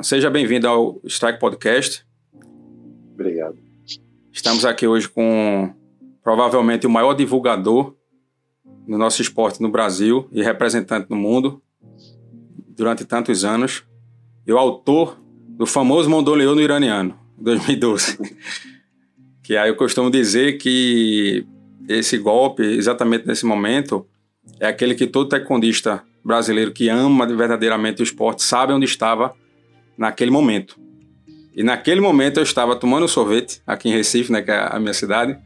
Seja bem-vindo ao Strike Podcast. Obrigado. Estamos aqui hoje com provavelmente o maior divulgador no nosso esporte no Brasil e representante no mundo durante tantos anos, e o autor do famoso Mondoleono Iraniano, 2012. que aí eu costumo dizer que esse golpe, exatamente nesse momento, é aquele que todo taekwondista brasileiro que ama verdadeiramente o esporte sabe onde estava naquele momento. E naquele momento eu estava tomando sorvete, aqui em Recife, né, que é a minha cidade.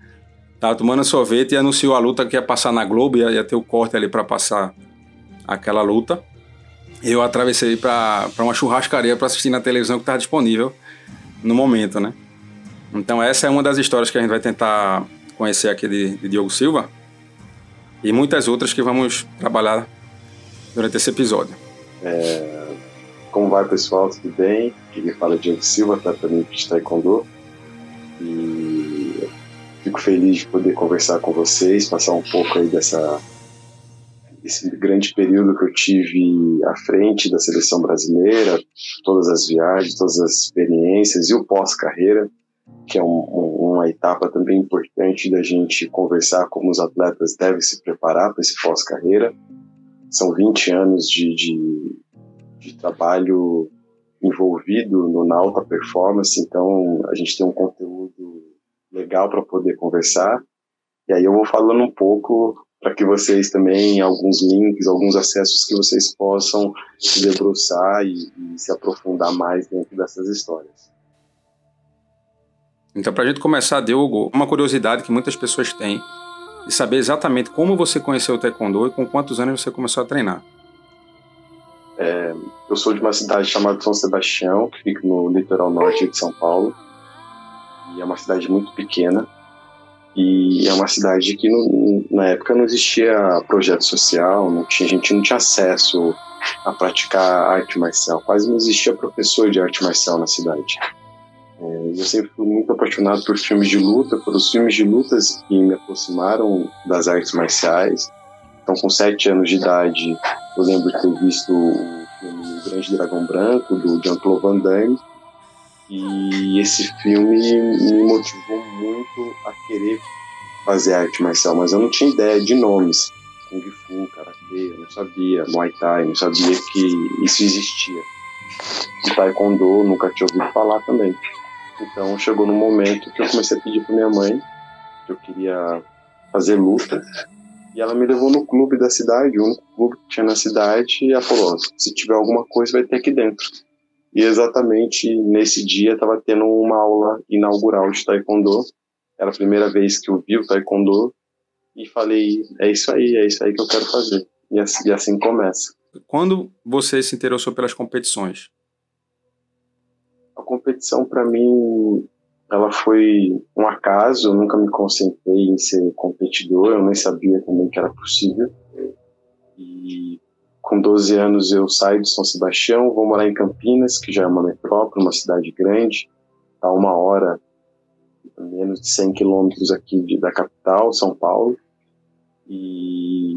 Estava tomando sorvete e anunciou a luta que ia passar na Globo, ia, ia ter o corte ali para passar aquela luta. Eu atravessei para uma churrascaria para assistir na televisão que estava disponível no momento, né? Então essa é uma das histórias que a gente vai tentar conhecer aqui de, de Diogo Silva e muitas outras que vamos trabalhar durante esse episódio. É, como vai, pessoal? Tudo bem? Aqui fala Diogo Silva, tratamento de Taekwondo. E fico feliz de poder conversar com vocês, passar um pouco aí dessa esse grande período que eu tive à frente da seleção brasileira, todas as viagens, todas as experiências e o pós-carreira que é um, uma etapa também importante da gente conversar como os atletas devem se preparar para esse pós-carreira. São 20 anos de, de, de trabalho envolvido no, na alta performance, então a gente tem um conteúdo legal para poder conversar. E aí eu vou falando um pouco para que vocês também, alguns links, alguns acessos que vocês possam se debruçar e, e se aprofundar mais dentro dessas histórias. Então, para a gente começar, Diogo, uma curiosidade que muitas pessoas têm de saber exatamente como você conheceu o Taekwondo e com quantos anos você começou a treinar. É, eu sou de uma cidade chamada São Sebastião, que fica no litoral norte de São Paulo. E é uma cidade muito pequena. E é uma cidade que na época não existia projeto social, não tinha, a gente não tinha acesso a praticar arte marcial. Quase não existia professor de arte marcial na cidade. É, eu sempre fui muito apaixonado por filmes de luta, por os filmes de lutas que me aproximaram das artes marciais. Então, com sete anos de idade, eu lembro de ter visto o filme Grande Dragão Branco, do Jean-Claude Van Damme. E esse filme me motivou muito a querer fazer arte marcial, mas eu não tinha ideia de nomes. Kung Fu, Karatê, eu não sabia, Muay Thai, eu não sabia que isso existia. E Taekwondo, nunca tinha ouvido falar também. Então chegou no momento que eu comecei a pedir para minha mãe que eu queria fazer luta. E ela me levou no clube da cidade, o único clube que tinha na cidade, e ela falou: se tiver alguma coisa, vai ter aqui dentro. E exatamente nesse dia estava tendo uma aula inaugural de Taekwondo. Era a primeira vez que eu vi o Taekwondo. E falei: é isso aí, é isso aí que eu quero fazer. E assim, e assim começa. Quando você se interessou pelas competições? A competição para mim ela foi um acaso, eu nunca me concentrei em ser competidor, eu nem sabia também que era possível. E com 12 anos eu saio de São Sebastião, vou morar em Campinas, que já é uma metrópole, uma cidade grande, a uma hora, menos de 100 quilômetros aqui de, da capital, São Paulo, e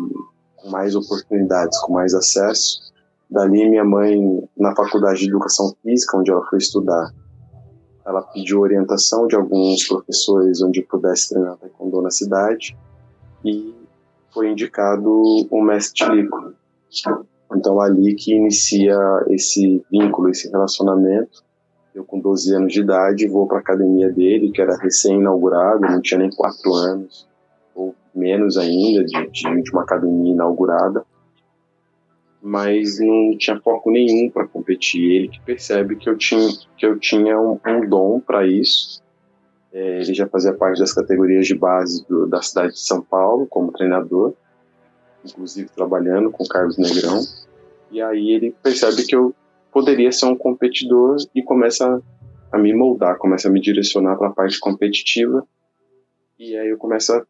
com mais oportunidades, com mais acesso. Dali, minha mãe, na faculdade de educação física, onde ela foi estudar, ela pediu orientação de alguns professores onde pudesse treinar taekwondo na cidade e foi indicado o mestre Tilico. Então, ali que inicia esse vínculo, esse relacionamento. Eu, com 12 anos de idade, vou para a academia dele, que era recém-inaugurado, não tinha nem quatro anos, ou menos ainda, de, de uma academia inaugurada mas não tinha foco nenhum para competir. Ele que percebe que eu tinha, que eu tinha um, um dom para isso. É, ele já fazia parte das categorias de base do, da cidade de São Paulo como treinador, inclusive trabalhando com Carlos Negrão. E aí ele percebe que eu poderia ser um competidor e começa a me moldar, começa a me direcionar para a parte competitiva. E aí eu começo a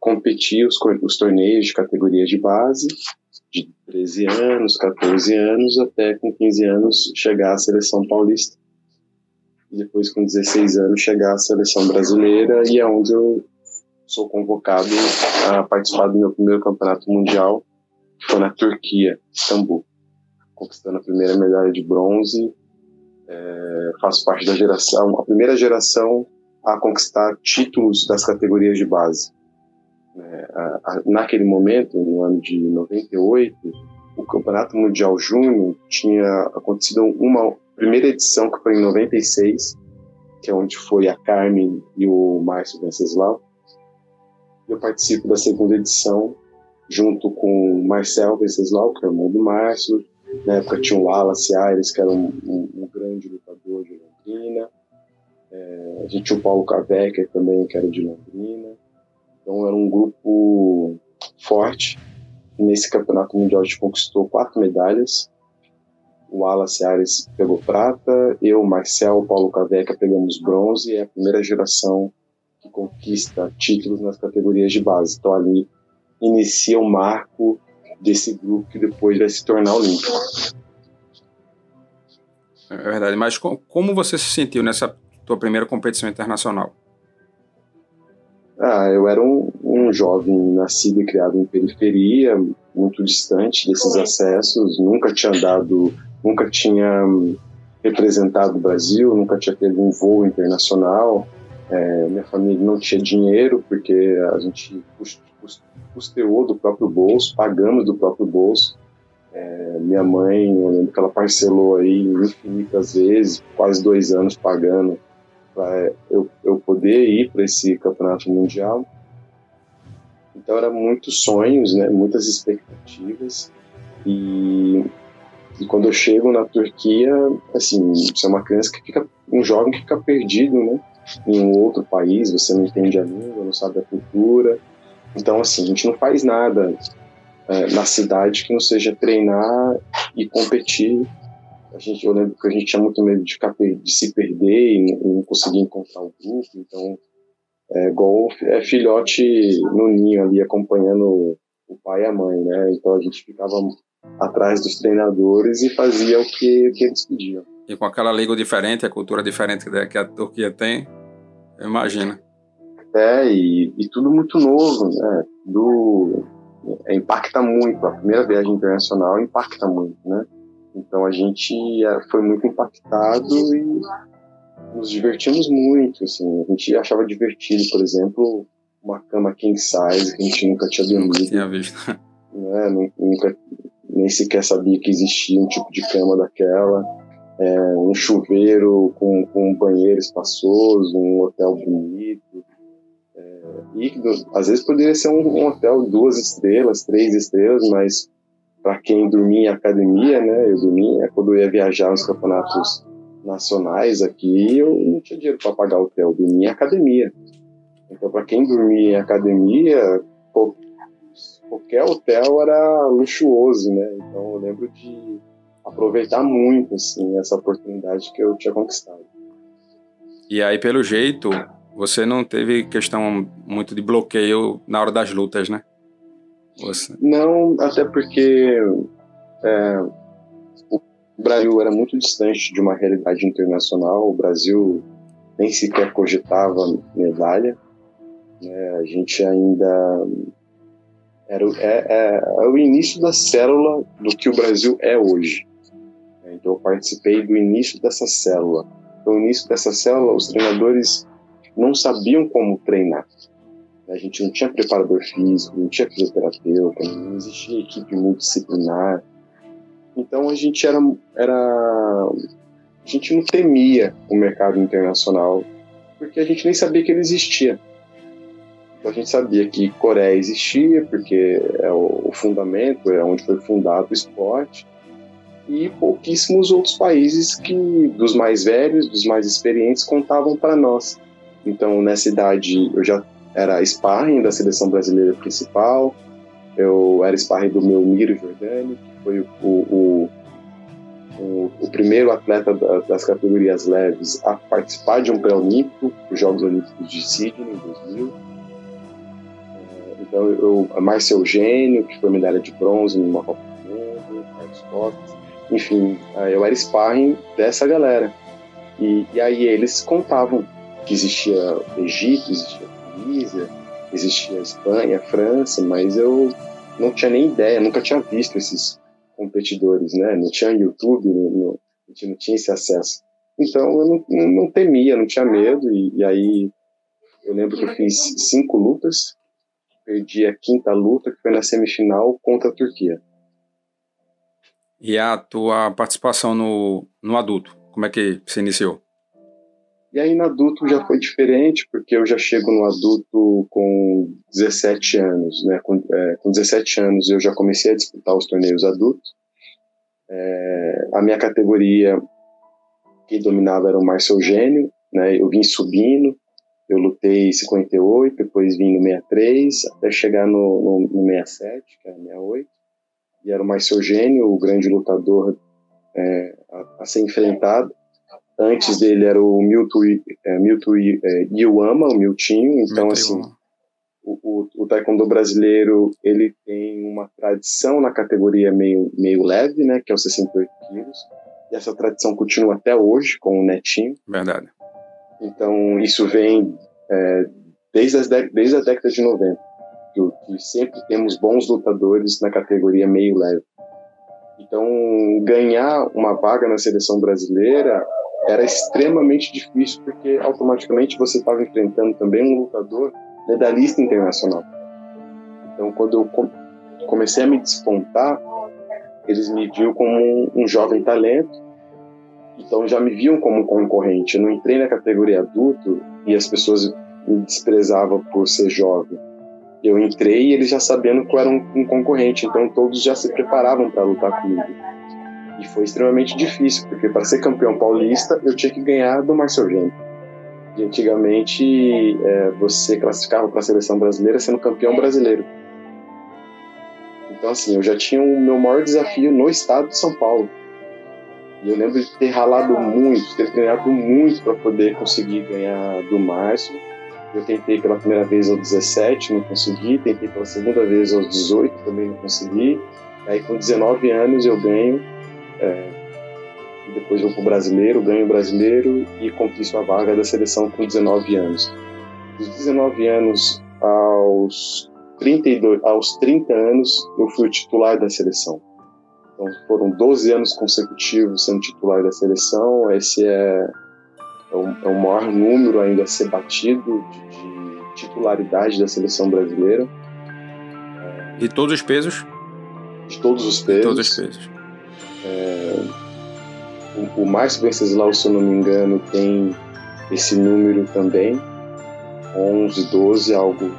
competir os, os torneios de categorias de base de 13 anos, 14 anos, até com 15 anos chegar à seleção paulista. Depois, com 16 anos, chegar à seleção brasileira, e é onde eu sou convocado a participar do meu primeiro campeonato mundial, que foi na Turquia, Istambul, conquistando a primeira medalha de bronze É, faço parte da geração, a primeira geração a conquistar títulos das categorias de base. É, a, a, naquele momento, no ano de 98, o Campeonato Mundial Júnior tinha acontecido uma primeira edição que foi em 96, que é onde foi a Carmen e o Márcio Venceslau. Eu participo da segunda edição junto com o Marcel Venceslau, que é irmão do Márcio. Na época tinha o Wallace Aires, que era um, um, um grande lutador de Londrina. É, a gente tinha o Paulo Cavecker também, que era de Londrina. Então era um grupo forte. Nesse campeonato mundial a gente conquistou quatro medalhas. O Wallace Aires pegou prata, eu, Marcel, Paulo Caveca pegamos bronze é a primeira geração que conquista títulos nas categorias de base. Então ali inicia o marco desse grupo que depois vai se tornar olímpico. É verdade, mas como você se sentiu nessa tua primeira competição internacional? Ah, eu era um, um jovem nascido e criado em periferia, muito distante desses acessos, nunca tinha dado, nunca tinha hum, representado o Brasil, nunca tinha tido um voo internacional. É, minha família não tinha dinheiro porque a gente custeou do próprio bolso, pagamos do próprio bolso. É, minha mãe, eu lembro que ela parcelou aí infinitas vezes, quase dois anos pagando para eu, eu poder ir para esse campeonato mundial. Então era muitos sonhos, né, muitas expectativas e, e quando eu chego na Turquia, assim, você é uma criança que fica, um jovem que fica perdido, né, em um outro país, você não entende a língua, não sabe a cultura. Então, assim, a gente não faz nada é, na cidade que não seja treinar e competir a gente, eu lembro que a gente tinha muito medo de, ficar, de se perder e não conseguir encontrar o grupo, então é igual é filhote no ninho ali acompanhando o pai e a mãe, né? Então a gente ficava atrás dos treinadores e fazia o que, que eles pediam. E com aquela língua diferente, a cultura diferente que a Turquia tem, imagina. É, e, e tudo muito novo, né? Tudo é, impacta muito. A primeira viagem internacional impacta muito, né? Então a gente é, foi muito impactado e nos divertimos muito, assim. A gente achava divertido, por exemplo, uma cama king size que a gente nunca tinha dormido. Nunca tinha visto. Né? Nunca, nem sequer sabia que existia um tipo de cama daquela. É, um chuveiro com, com um banheiro espaçoso, um hotel bonito. É, e às vezes poderia ser um, um hotel duas estrelas, três estrelas, mas para quem dormia em academia, né? Eu dormia quando eu ia viajar nos campeonatos nacionais aqui, eu não tinha dinheiro para pagar hotel, eu dormia em academia. Então, para quem dormia em academia, qualquer hotel era luxuoso, né? Então, eu lembro de aproveitar muito assim essa oportunidade que eu tinha conquistado. E aí, pelo jeito, você não teve questão muito de bloqueio na hora das lutas, né? Não, até porque é, o Brasil era muito distante de uma realidade internacional. O Brasil nem sequer cogitava medalha. Né? A gente ainda era é, é, é, o início da célula do que o Brasil é hoje. Então eu participei do início dessa célula. No início dessa célula, os treinadores não sabiam como treinar. A gente não tinha preparador físico, não tinha fisioterapeuta, não existia equipe multidisciplinar. Então a gente era, era a gente não temia o mercado internacional porque a gente nem sabia que ele existia. Então a gente sabia que Coreia existia porque é o, fundamento, é onde foi fundado o esporte e pouquíssimos outros países que dos mais velhos, dos mais experientes contavam para nós. Então nessa idade eu já era sparring da seleção brasileira principal, eu era sparring do meu Miro Jordani, que foi o, o, o, o primeiro atleta da, das categorias leves a participar de um pré-olímpico, os Jogos Olímpicos de Sydney, em 2000. É, então, eu, a Márcia Eugênio, que foi medalha de bronze numa Copa do Mundo, Carlos Cox, enfim, é, eu era sparring dessa galera. E, e aí eles contavam que existia Egito, existia Tunísia, existia a Espanha, a França, mas eu não tinha nem ideia, nunca tinha visto esses competidores, né? Não tinha YouTube, não, a gente não tinha esse acesso. Então eu não, não, não temia, não tinha medo. E, e, aí eu lembro que eu fiz cinco lutas, perdi a quinta luta, que foi na semifinal contra a Turquia. E a tua participação no, no adulto, como é que você iniciou? E aí no adulto já foi diferente, porque eu já chego no adulto com 17 anos, né? Com, é, com 17 anos eu já comecei a disputar os torneios adultos. É, a minha categoria que dominava era o Márcio Eugênio, né? Eu vim subindo, eu lutei 58, depois vim no 63, até chegar no, no, no 67, que era 68. E era o Márcio Eugênio, o grande lutador é, a, a ser enfrentado. Antes dele era o Milton, é, Milton é, Iwama, o Miltinho. Então, Milton assim, o, o, o, taekwondo brasileiro, ele tem uma tradição na categoria meio, meio leve, né, que é os 68 quilos. E essa tradição continua até hoje com o Netinho. Verdade. Então, isso vem é, desde, as desde a década de 90, que, que sempre temos bons lutadores na categoria meio leve. Então, ganhar uma vaga na seleção brasileira era extremamente difícil, porque automaticamente você estava enfrentando também um lutador medalhista internacional. Então, quando eu comecei a me despontar, eles me viam como um, jovem talento, então já me viam como concorrente. Eu não entrei na categoria adulto e as pessoas me desprezavam por ser jovem. Eu entrei e eles já sabendo que eu era um, um concorrente, então todos já se preparavam para lutar comigo. E foi extremamente difícil, porque para ser campeão paulista eu tinha que ganhar do Marcel Gênio. E antigamente é, você classificava para a seleção brasileira sendo campeão brasileiro. Então, assim, eu já tinha o meu maior desafio no estado de São Paulo. E eu lembro de ter ralado muito, ter treinado muito para poder conseguir ganhar do Márcio. Eu tentei pela primeira vez aos 17, não consegui. Tentei pela segunda vez aos 18, também não consegui. Aí, com 19 anos, eu ganho é, depois vou para o brasileiro, ganho o brasileiro e conquisto a vaga da seleção com 19 anos. Dos 19 anos aos 32, aos 30 anos, eu fui o titular da seleção. Então foram 12 anos consecutivos sendo titular da seleção. Esse é, é, o, é o maior número ainda a ser batido de, de titularidade da seleção brasileira. De todos os pesos? De todos os pesos. De todos os pesos. É, o, o Márcio Venceslau, se eu não me engano, tem esse número também, 11, 12, algo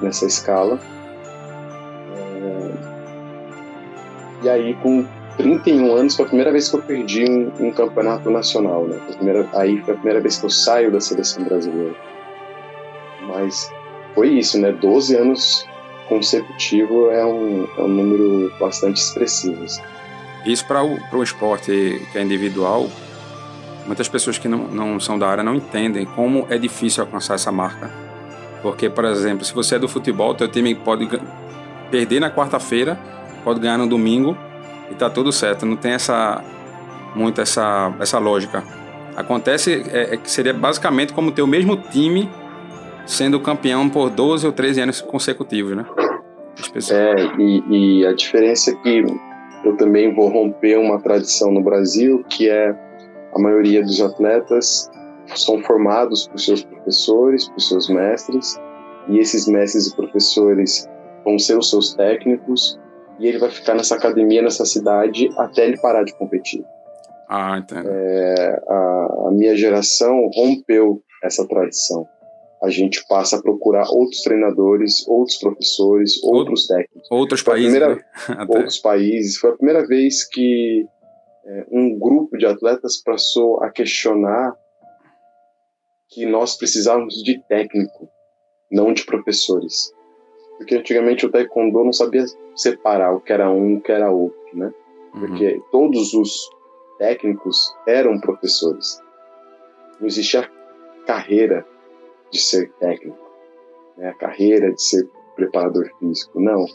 nessa escala. É, e aí, com 31 anos, foi a primeira vez que eu perdi um, um campeonato nacional. Né? Foi primeira, aí foi a primeira vez que eu saio da seleção brasileira. Mas foi isso, né? 12 anos consecutivo é um, é um número bastante expressivo. Assim. Isso para o esporte que é individual, muitas pessoas que não, não são da área não entendem como é difícil alcançar essa marca. Porque, por exemplo, se você é do futebol, teu time pode perder na quarta-feira, pode ganhar no domingo e tá tudo certo. Não tem essa muito essa, essa lógica. Acontece é, é que seria basicamente como ter o mesmo time sendo campeão por 12 ou 13 anos consecutivos, né? É, e, e a diferença é que eu também vou romper uma tradição no Brasil que é a maioria dos atletas são formados por seus professores, por seus mestres, e esses mestres e professores vão ser os seus técnicos, e ele vai ficar nessa academia, nessa cidade, até ele parar de competir. Ah, entendo. É, a, a minha geração rompeu essa tradição a gente passa a procurar outros treinadores, outros professores, outros técnicos. Outros países. Primeira, né? outros países. Foi a primeira vez que é, um grupo de atletas passou a questionar que nós precisávamos de técnico, não de professores. Porque antigamente o taekwondo não sabia separar o que era um o que era outro, né? Uhum. Porque todos os técnicos eram professores. Não existia carreira de ser técnico, né, a carreira de ser preparador físico. Não.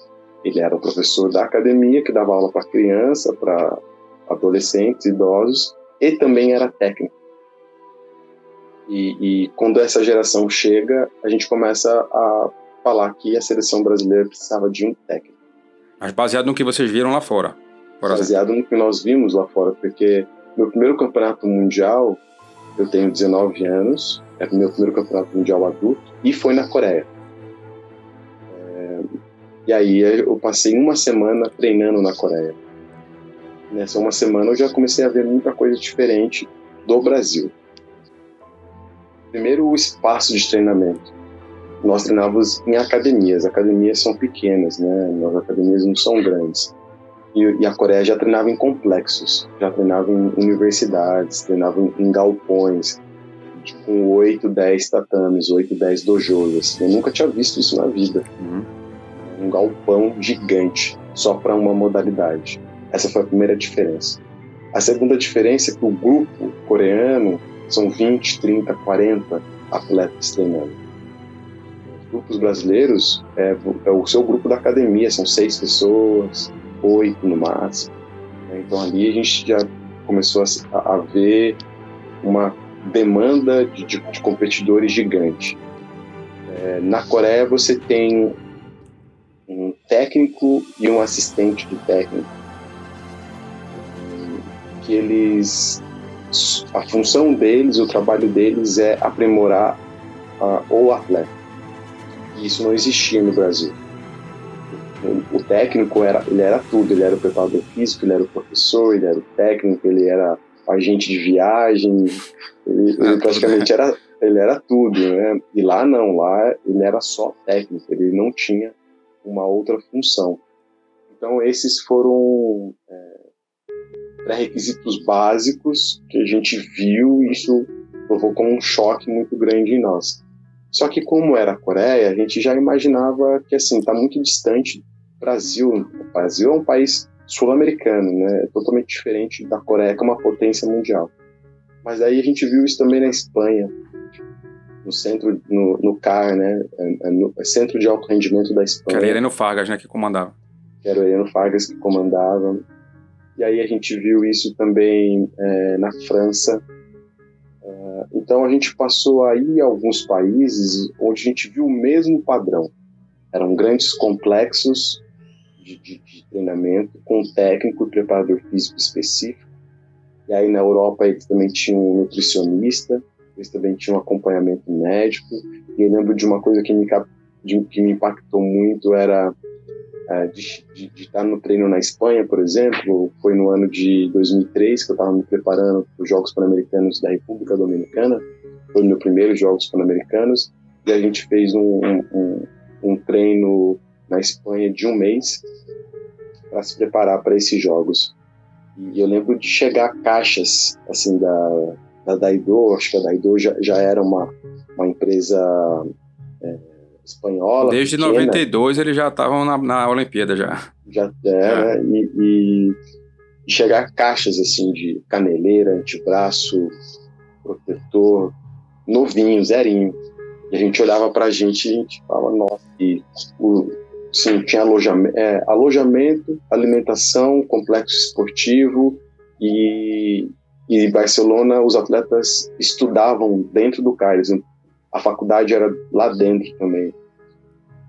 Ele era o professor da academia que dava aula para criança, para adolescentes, idosos, e também era técnico. E, e, quando essa geração chega, a gente começa a falar que a seleção brasileira precisava de um técnico. Mas baseado no que vocês viram lá fora. baseado exemplo. no que nós vimos lá fora, porque meu primeiro campeonato mundial, eu tenho 19 anos, é o meu primeiro campeonato mundial adulto, e foi na Coreia. É, e aí eu passei uma semana treinando na Coreia. Nessa uma semana eu já comecei a ver muita coisa diferente do Brasil. Primeiro, o espaço de treinamento. Nós treinávamos em academias. Academias são pequenas, né? As academias não são grandes. E, e, a Coreia já treinava em complexos, já treinava em universidades, treinava em, em galpões, com 8, 10 tatames, 8, 10 dojos. Assim. Eu nunca tinha visto isso na vida. Uhum. Um galpão gigante, só para uma modalidade. Essa foi a primeira diferença. A segunda diferença é que o grupo coreano são 20, 30, 40 atletas treinando. Os grupos brasileiros é, é o seu grupo da academia, são seis pessoas, oito no máximo. Então ali a gente já começou a, a ver uma demanda de, de, de competidores gigante. É, na Coreia você tem um técnico e um assistente de técnico que eles a função deles, o trabalho deles é aprimorar uh, o atleta. E isso não existia no Brasil. O, o, técnico era, ele era tudo, ele era o preparador físico, ele era o professor, ele era o técnico, ele era agente de viagem, ele, ele praticamente era, ele era tudo, né? E lá não, lá ele era só técnico, ele não tinha uma outra função. Então esses foram é, pré-requisitos básicos que a gente viu e isso provocou um choque muito grande em nós. Só que como era a Coreia, a gente já imaginava que assim está muito distante do Brasil. O Brasil é um país sul-americano, né? É totalmente diferente da Coreia, que é uma potência mundial. Mas aí a gente viu isso também na Espanha, no centro, no, no CAR, né? É, é no Centro de Alto Rendimento da Espanha. Que era Heleno Fargas, né? Que comandava. Que era o Heleno Fargas que comandava. E aí a gente viu isso também é, na França. Então a gente passou aí alguns países onde a gente viu o mesmo padrão. Eram grandes complexos de, de, de treinamento com técnico e preparador físico específico. E aí na Europa eles também tinham um nutricionista, eles também tinham um acompanhamento médico. E eu lembro de uma coisa que me, que me impactou muito era de, de, de, estar no treino na Espanha, por exemplo, foi no ano de 2003 que eu estava me preparando para os Jogos Pan-Americanos da República Dominicana, foi o meu primeiro Jogos Pan-Americanos, e a gente fez um, um, um treino na Espanha de um mês para se preparar para esses Jogos. E eu lembro de chegar caixas assim da, da Daido, acho que a Daido já, já era uma, uma empresa é, espanhola. Desde pequena. 92 eles já estavam na, na Olimpíada já. Já é, é. Né? E, e, e, chegar caixas assim de caneleira, antebraço, protetor, novinho, zerinho. E a gente olhava pra gente e a gente falava, nossa, e o, sim, tinha alojamento, é, alojamento, alimentação, complexo esportivo e, e Barcelona os atletas estudavam dentro do CAIS, a faculdade era lá dentro também.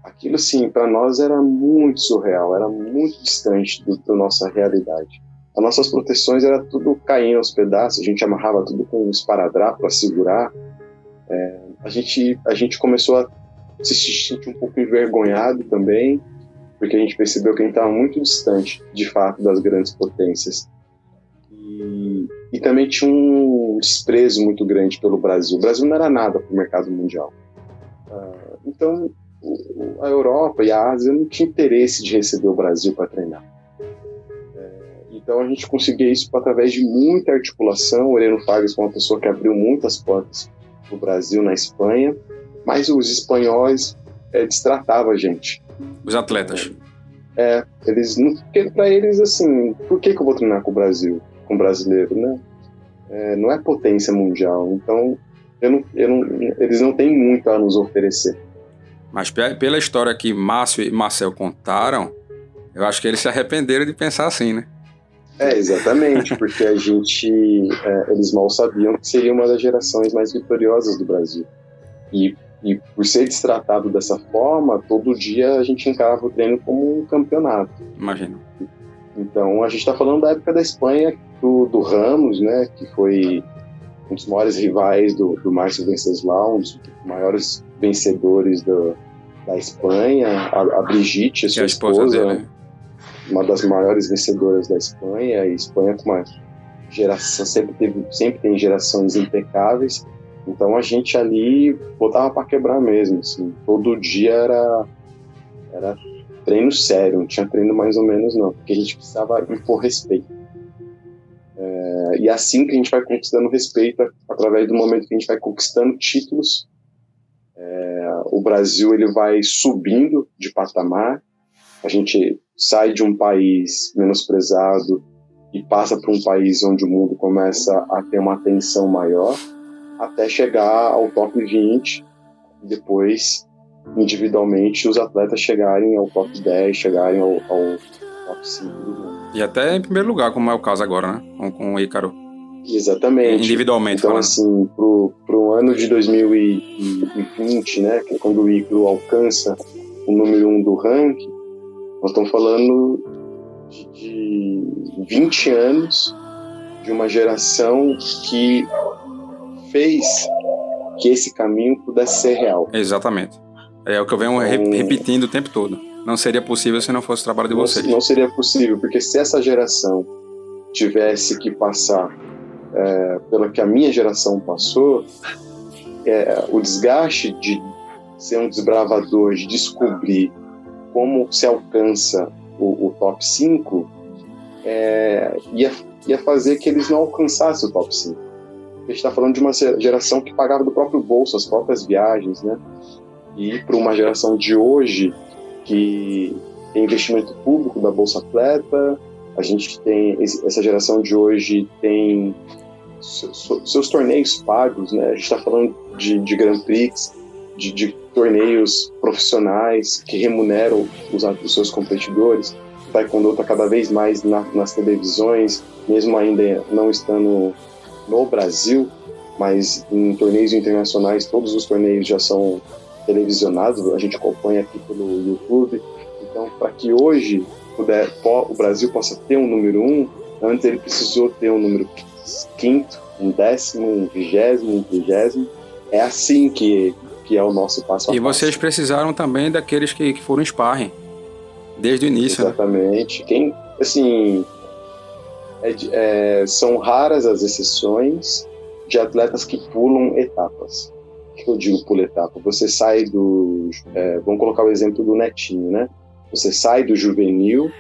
Aquilo, assim, para nós era muito surreal, era muito distante do, da nossa realidade. As nossas proteções era tudo caindo aos pedaços, a gente amarrava tudo com um esparadrapo para segurar. É, a, gente, a gente começou a se sentir um pouco envergonhado também, porque a gente percebeu que a gente estava muito distante, de fato, das grandes potências. E, também tinha um desprezo muito grande pelo Brasil. O Brasil não era nada para o mercado mundial. Uh, então, a Europa e a Ásia não tinham interesse de receber o Brasil para treinar. É, então a gente conseguia isso através de muita articulação. O Heleno Fagas foi uma pessoa que abriu muitas portas para o Brasil na Espanha, mas os espanhóis é, destratavam a gente. Os atletas. É, eles não, porque para eles assim, por que, que eu vou treinar com o Brasil? com brasileiro, né? É, não é potência mundial, então eu não, eu não, eles não têm muito a nos oferecer. Mas pela história que Márcio e Marcel contaram, eu acho que eles se arrependeram de pensar assim, né? É, exatamente, porque a gente, é, eles mal sabiam que seria uma das gerações mais vitoriosas do Brasil. E, e por ser destratado dessa forma, todo dia a gente encarava o treino como um campeonato. Imagino. Então a gente está falando da época da Espanha, do, do, Ramos, né, que foi um dos maiores rivais do, do Márcio Venceslau, um dos maiores vencedores do, da Espanha, a, a Brigitte, a sua é a esposa, esposa dele. uma das maiores vencedoras da Espanha, e Espanha com uma geração sempre teve sempre tem gerações impecáveis. Então a gente ali botava para quebrar mesmo, assim, todo dia era era treino sério, não tinha treino mais ou menos não, porque a gente precisava impor respeito. É, e é assim que a gente vai conquistando respeito através do momento que a gente vai conquistando títulos. É, o Brasil ele vai subindo de patamar. A gente sai de um país menosprezado e passa para um país onde o mundo começa a ter uma atenção maior até chegar ao top 20, depois individualmente os atletas chegarem ao top 10, chegarem ao, ao top 5 do mundo. E até em primeiro lugar, como é o caso agora, né? Com, com o Ícaro. Exatamente. Individualmente. Então, falando. assim, pro, pro ano de 2020, né, que é quando o Ícaro alcança o número 1 um do ranking, nós estamos falando de, de 20 anos de uma geração que fez que esse caminho pudesse ser real. Exatamente. É o que eu venho então, repetindo o tempo todo. Não seria possível se não fosse o trabalho de não, vocês. Não seria possível, porque se essa geração tivesse que passar é, pelo que a minha geração passou, é, o desgaste de ser um desbravador, de descobrir como se alcança o, o top 5, é, ia, ia fazer que eles não alcançassem o top 5 a gente está falando de uma geração que pagava do próprio bolso as próprias viagens, né? E para uma geração de hoje que tem investimento público da Bolsa Atleta, a gente tem essa geração de hoje tem seus, torneios pagos, né? A gente está falando de, de Grand Prix, de, de, torneios profissionais que remuneram os, os seus competidores. O Taekwondo está cada vez mais na, nas televisões, mesmo ainda não estando no Brasil, mas em torneios internacionais todos os torneios já são televisionados, a gente acompanha aqui pelo YouTube. Então, para que hoje puder, o Brasil possa ter um número um, antes ele precisou ter um número quinto, um décimo, um vigésimo, um vigésimo. É assim que, que é o nosso passo a passo. E vocês precisaram também daqueles que, que foram sparring, desde o início. Né? Exatamente. Né? Quem, assim, é, é, são raras as exceções de atletas que pulam etapas. Que eu digo pula etapa? Você sai do. É, vamos colocar o exemplo do Netinho, né? Você sai do juvenil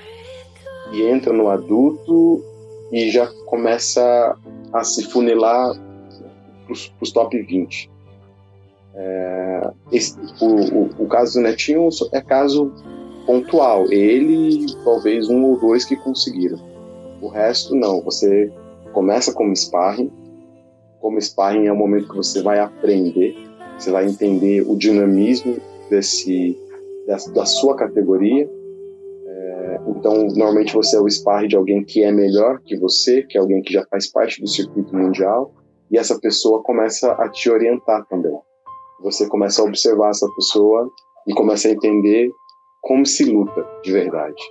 e entra no adulto e já começa a se funilar para os top 20. É, esse, o, o, o, caso do Netinho é caso pontual. Ele, talvez um ou dois que conseguiram. O resto, não. Você começa como sparring. Como sparring é o momento que você vai aprender, você vai entender o dinamismo desse, da, da sua categoria. É, então, normalmente você é o sparring de alguém que é melhor que você, que é alguém que já faz parte do circuito mundial, e essa pessoa começa a te orientar também. Você começa a observar essa pessoa e começa a entender como se luta de verdade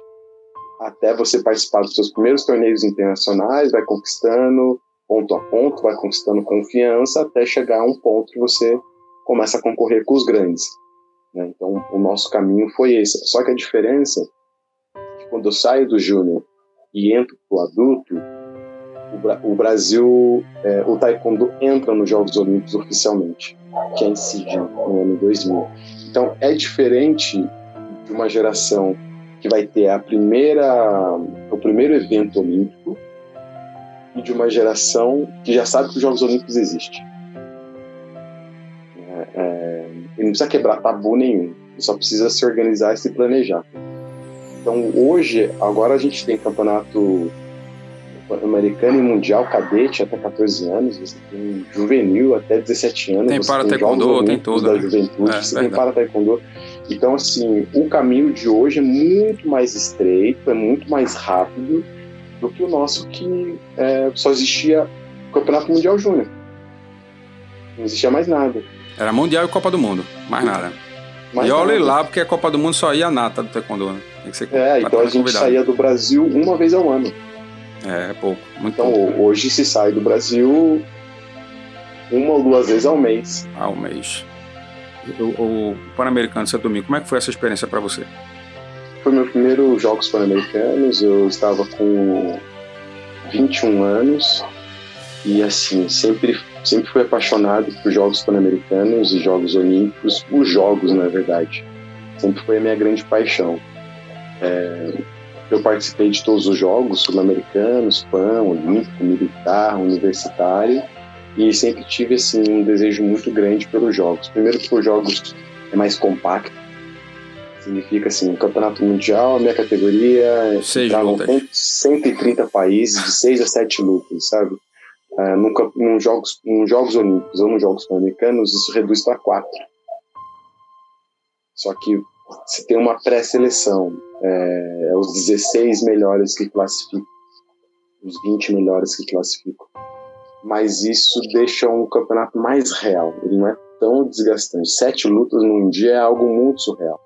até você participar dos seus primeiros torneios internacionais, vai conquistando ponto a ponto, vai conquistando confiança, até chegar a um ponto que você começa a concorrer com os grandes. Né? Então, o nosso caminho foi esse. Só que a diferença é que quando eu saio do júnior e entro para o adulto, o Brasil, é, o taekwondo entra nos Jogos Olímpicos oficialmente, que é em Sydney, no ano 2000. Então, é diferente de uma geração que vai ter a primeira, o primeiro evento olímpico e de uma geração que já sabe que os Jogos Olímpicos existem. Ele não precisa quebrar tabu nenhum, só precisa se organizar e se planejar. Então hoje, agora a gente tem campeonato americano e mundial cadete até 14 anos, você tem juvenil até 17 anos, tem para taekwondo, tem tudo da né? juventude, é, você tem para taekwondo. Então, assim, o caminho de hoje é muito mais estreito, é muito mais rápido do que o nosso que é, só existia o Campeonato Mundial Júnior. Não existia mais nada. Era Mundial e Copa do Mundo, mais nada. Mais e olha lá, porque a Copa do Mundo só ia a nata do taekwondo, né? Tem que ser é, então a gente convidado. saía do Brasil uma vez ao ano. É, é pouco. Muito então pouco. hoje se sai do Brasil uma ou duas vezes ao mês. Ao mês. O, o Pan-Americano de Santo Domingo, como é que foi essa experiência para você? Foi meu primeiro Jogos Pan-Americanos, eu estava com 21 anos e assim, sempre, sempre fui apaixonado por Jogos Pan-Americanos e Jogos Olímpicos, os Jogos, na verdade. Sempre foi a minha grande paixão. É, eu participei de todos os Jogos Sul-Americanos, Pan, Olímpico, Militar, Universitário e sempre tive assim um desejo muito grande pelos jogos. Primeiro que os jogos é mais compacto, significa assim, o campeonato mundial, a minha categoria, Seis 130 países de 6 a 7 lutas, sabe? Uh, num, num, jogos, num Jogos Olímpicos ou nos Jogos Pan-Americanos, isso reduz para 4. Só que se tem uma pré-seleção, é, é os 16 melhores que classificam, os 20 melhores que classificam mas isso deixa um campeonato mais real. Ele não é tão desgastante. Sete lutas num dia é algo muito surreal.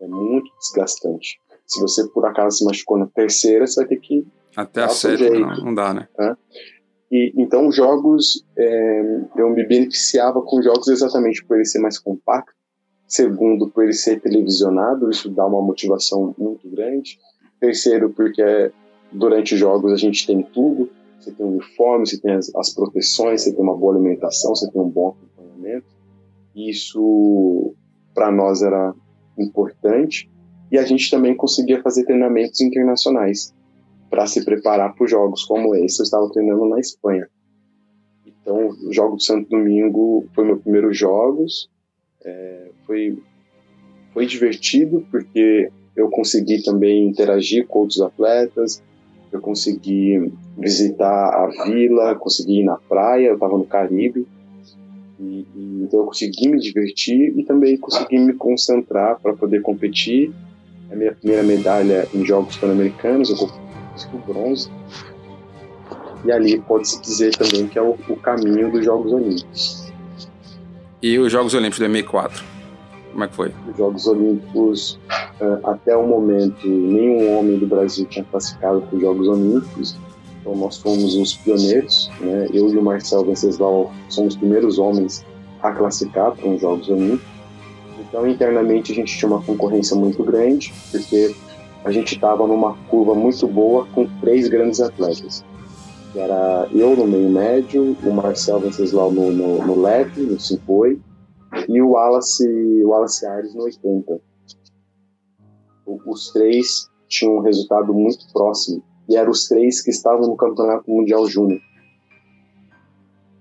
É muito desgastante. Se você por acaso se machucou na terceira, você vai ter que. Até a sétima, não, não, dá, né? É. E, então, jogos, é, eu me beneficiava com jogos exatamente por ele ser mais compacto. Segundo, por ele ser televisionado, isso dá uma motivação muito grande. Terceiro, porque durante jogos a gente tem tudo você tem uniforme, você tem as, as proteções, você tem uma boa alimentação, você tem um bom acompanhamento. Isso, para nós, era importante. E a gente também conseguia fazer treinamentos internacionais para se preparar para jogos como esse. Eu estava treinando na Espanha. Então, o Jogo do Santo Domingo foi meu primeiro jogos. É, foi, foi divertido porque eu consegui também interagir com outros atletas, eu consegui visitar a vila, consegui ir na praia, eu estava no Caribe, e, e, então eu consegui me divertir e também consegui me concentrar para poder competir. A minha primeira medalha em Jogos Pan-Americanos, eu o bronze. E ali pode-se dizer também que é o, o caminho dos Jogos Olímpicos. E os Jogos Olímpicos de 2004? Como é que foi? Os Jogos Olímpicos, uh, até o momento, nenhum homem do Brasil tinha classificado para os Jogos Olímpicos. Então nós fomos os pioneiros, né? Eu e o Marcel Venceslau somos os primeiros homens a classificar para os Jogos Olímpicos. Então internamente a gente tinha uma concorrência muito grande, porque a gente estava numa curva muito boa com três grandes atletas. Era eu no meio médio, o Marcel Venceslau no, no, no leve, no 5 e o Wallace, o Wallace Ares no 80. Os três tinham um resultado muito próximo e eram os três que estavam no Campeonato Mundial Júnior.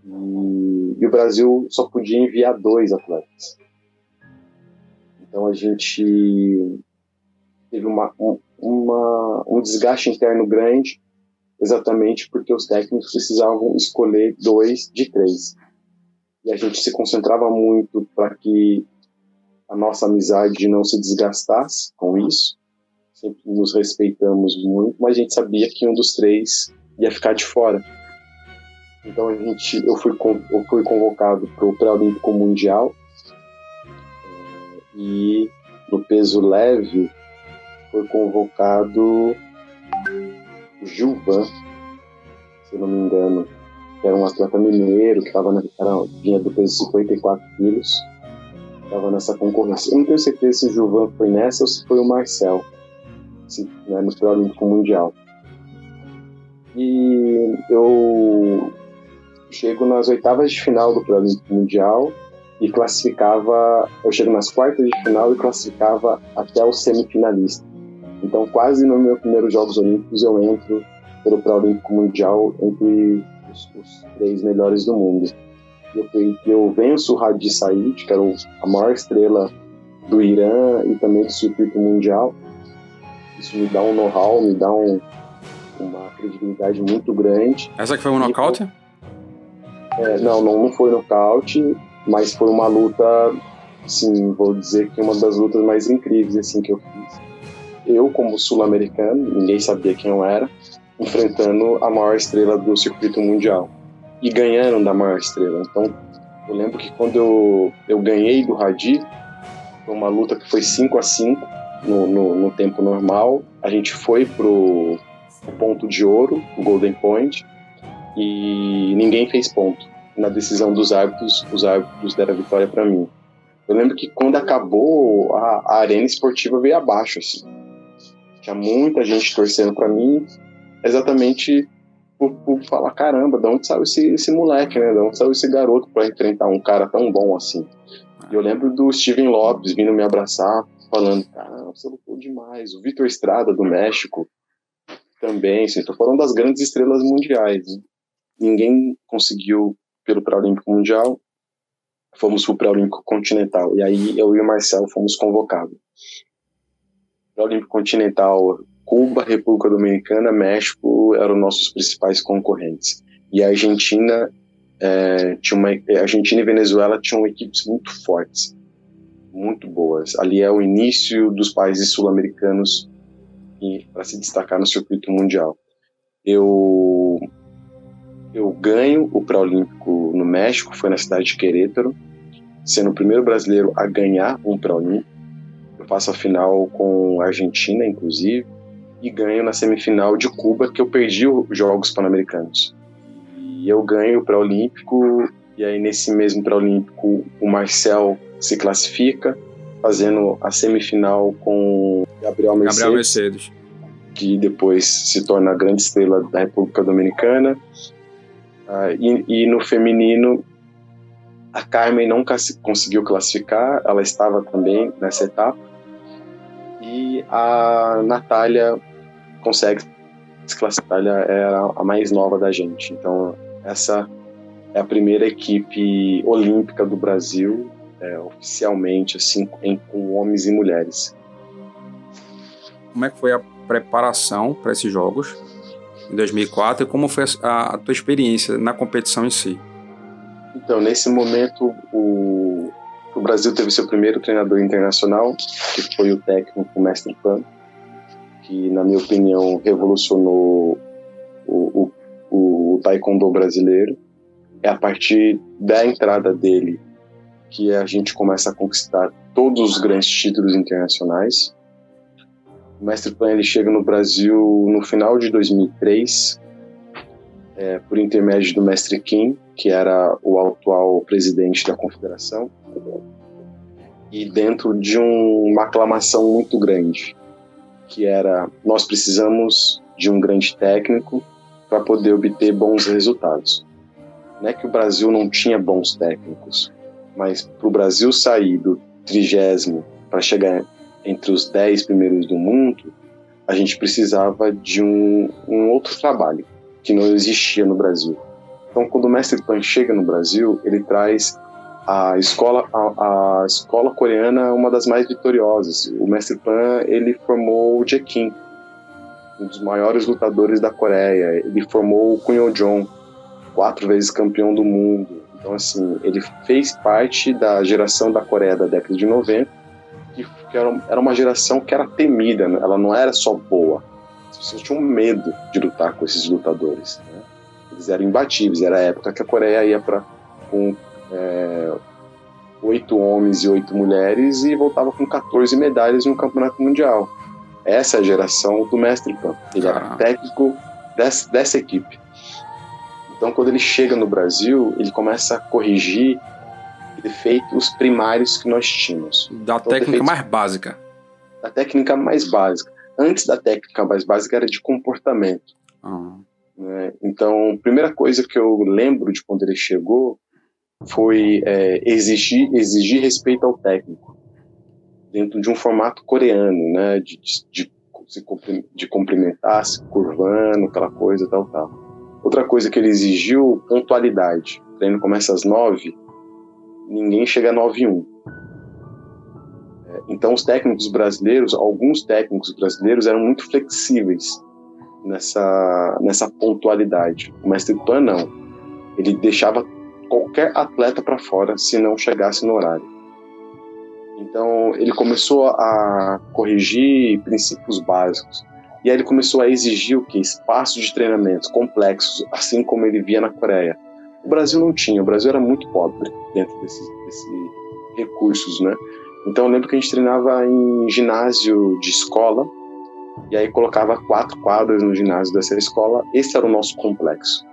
E, e, o Brasil só podia enviar dois atletas. Então a gente teve uma, uma, um desgaste interno grande, exatamente porque os técnicos precisavam escolher dois de três e a gente se concentrava muito para que a nossa amizade não se desgastasse com isso. Sempre nos respeitamos muito, mas a gente sabia que um dos três ia ficar de fora. Então a gente, eu fui, eu fui convocado para o pré-olímpico mundial eh, e no peso leve foi convocado Gilvan, se não me engano que era um atleta mineiro, que tava na, era, vinha do peso de 54 quilos, estava nessa concorrência. Eu não tenho certeza se o Gilvan foi nessa ou se foi o Marcel, se, né, no Pré-Olímpico Mundial. E eu chego nas oitavas de final do Pré-Olímpico Mundial e classificava, eu chego nas quartas de final e classificava até o semifinalista. Então, quase no meu primeiro Jogos Olímpicos, eu entro pelo Pré-Olímpico Mundial entre os, os três melhores do mundo. Eu, eu venço o Hadi Said, que era a maior estrela do Irã e também do circuito mundial. Isso me dá um know-how, me dá um, uma credibilidade muito grande. Essa que foi um nocaute? É, não, não, não foi nocaute, mas foi uma luta, sim, vou dizer que uma das lutas mais incríveis assim que eu fiz. Eu, como sul-americano, ninguém sabia quem eu era, enfrentando a maior estrela do circuito mundial e ganhando da maior estrela. Então, eu lembro que quando eu, eu ganhei do Hadi, Foi uma luta que foi 5 a 5 no, no, no, tempo normal. A gente foi pro, ponto de ouro, o Golden Point, e ninguém fez ponto. Na decisão dos árbitros, os árbitros deram a vitória para mim. Eu lembro que quando acabou, a, a arena esportiva veio abaixo, assim. Tinha muita gente torcendo para mim, exatamente por, por, falar, caramba, de onde saiu esse, esse moleque, né? De onde saiu esse garoto para enfrentar um cara tão bom assim? E eu lembro do Steven Lopes vindo me abraçar, falando, cara, você lutou demais. O Vitor Estrada, do México, também, assim, tô falando das grandes estrelas mundiais. Né? Ninguém conseguiu pelo Pré-Olímpico Mundial, fomos pro Pré-Olímpico Continental. E aí eu e o Marcelo fomos convocados. Pré-Olímpico Continental, Cuba, República Dominicana, México eram nossos principais concorrentes. E a Argentina é, tinha uma, Argentina e Venezuela tinham equipes muito fortes, muito boas. Ali é o início dos países sul-americanos para se destacar no circuito mundial. Eu eu ganho o pré-olímpico no México, foi na cidade de Querétaro, sendo o primeiro brasileiro a ganhar um pré-olímpico. Eu faço a final com a Argentina, inclusive, e ganho na semifinal de Cuba, que eu perdi os Jogos Pan-Americanos. E eu ganho o pré-olímpico, e aí nesse mesmo pré-olímpico o Marcel se classifica, fazendo a semifinal com Gabriel Mercedes, Gabriel Mercedes. que depois se torna a grande estrela da República Dominicana. Uh, e, e, no feminino, a Carmen não conseguiu classificar, ela estava também nessa etapa. E a Natália consegue se classificar, ela era a mais nova da gente. Então, essa é a primeira equipe olímpica do Brasil, é, oficialmente, assim, em, com homens e mulheres. Como é que foi a preparação para esses jogos? em 2004 e como foi a, a tua experiência na competição em si? Então, nesse momento, o, o Brasil teve seu primeiro treinador internacional, que foi o técnico Mestre Pan, que, na minha opinião, revolucionou o, o, o taekwondo brasileiro. É a partir da entrada dele que a gente começa a conquistar todos os grandes títulos internacionais. O Mestre Plan ele chega no Brasil no final de 2003, é, por intermédio do Mestre Kim, que era o atual presidente da confederação, e dentro de um, uma aclamação muito grande, que era nós precisamos de um grande técnico para poder obter bons resultados. Não é que o Brasil não tinha bons técnicos, mas para o Brasil sair do trigésimo para chegar entre os dez primeiros do mundo, a gente precisava de um, um outro trabalho que não existia no Brasil. Então, quando o mestre Pan chega no Brasil, ele traz a escola a, a, escola coreana uma das mais vitoriosas. O mestre Pan ele formou o Jekin, um dos maiores lutadores da Coreia. Ele formou o Kun Jong, quatro vezes campeão do mundo. Então assim, ele fez parte da geração da Coreia da década de 90 que era, uma geração que era temida, né? ela não era só boa. As pessoas tinham medo de lutar com esses lutadores. Né? Eles eram imbatíveis. Era a época que a Coreia ia para com é, oito homens e oito mulheres e voltava com 14 medalhas no campeonato mundial. Essa é a geração do mestre Pan. Ele era ah. técnico dessa, dessa equipe. Então, quando ele chega no Brasil, ele começa a corrigir defeitos primários que nós tínhamos. Da então, técnica mais básica. Da técnica mais básica. Antes da técnica mais básica era de comportamento. Uhum. Né? Então, primeira coisa que eu lembro de quando ele chegou foi é, exigir, exigir respeito ao técnico dentro de um formato coreano, né? De, de, de, de cumprimentar, se curvando, aquela coisa, tal, tal. Outra coisa que ele exigiu, pontualidade. O treino começa às nove, ninguém chega a 9-1. É, então, os técnicos brasileiros, alguns técnicos brasileiros eram muito flexíveis nessa, nessa pontualidade. O mestre Pan não. Ele deixava qualquer atleta para fora se não chegasse no horário. Então, ele começou a corrigir princípios básicos. E aí ele começou a exigir o que? Espaços de treinamento complexos, assim como ele via na Coreia. O Brasil não tinha, o Brasil era muito pobre dentro desses, recursos, né? Então eu lembro que a gente treinava em ginásio de escola, e aí colocava quatro quadras no ginásio dessa escola. Esse era o nosso complexo.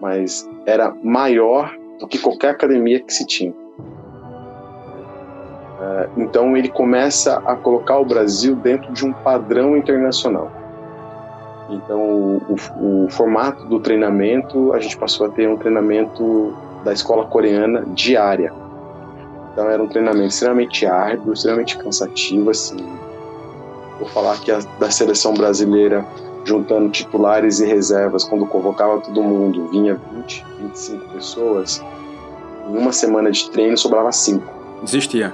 Mas era maior do que qualquer academia que se tinha. É, então ele começa a colocar o Brasil dentro de um padrão internacional. Então o, o, formato do treinamento a gente passou a ter um treinamento da escola coreana diária. Então era um treinamento extremamente árduo, extremamente cansativo, assim. Vou falar que a, da seleção brasileira juntando titulares e reservas, quando convocava todo mundo, vinha 20, 25 pessoas. Em uma semana de treino sobrava cinco. Desistia.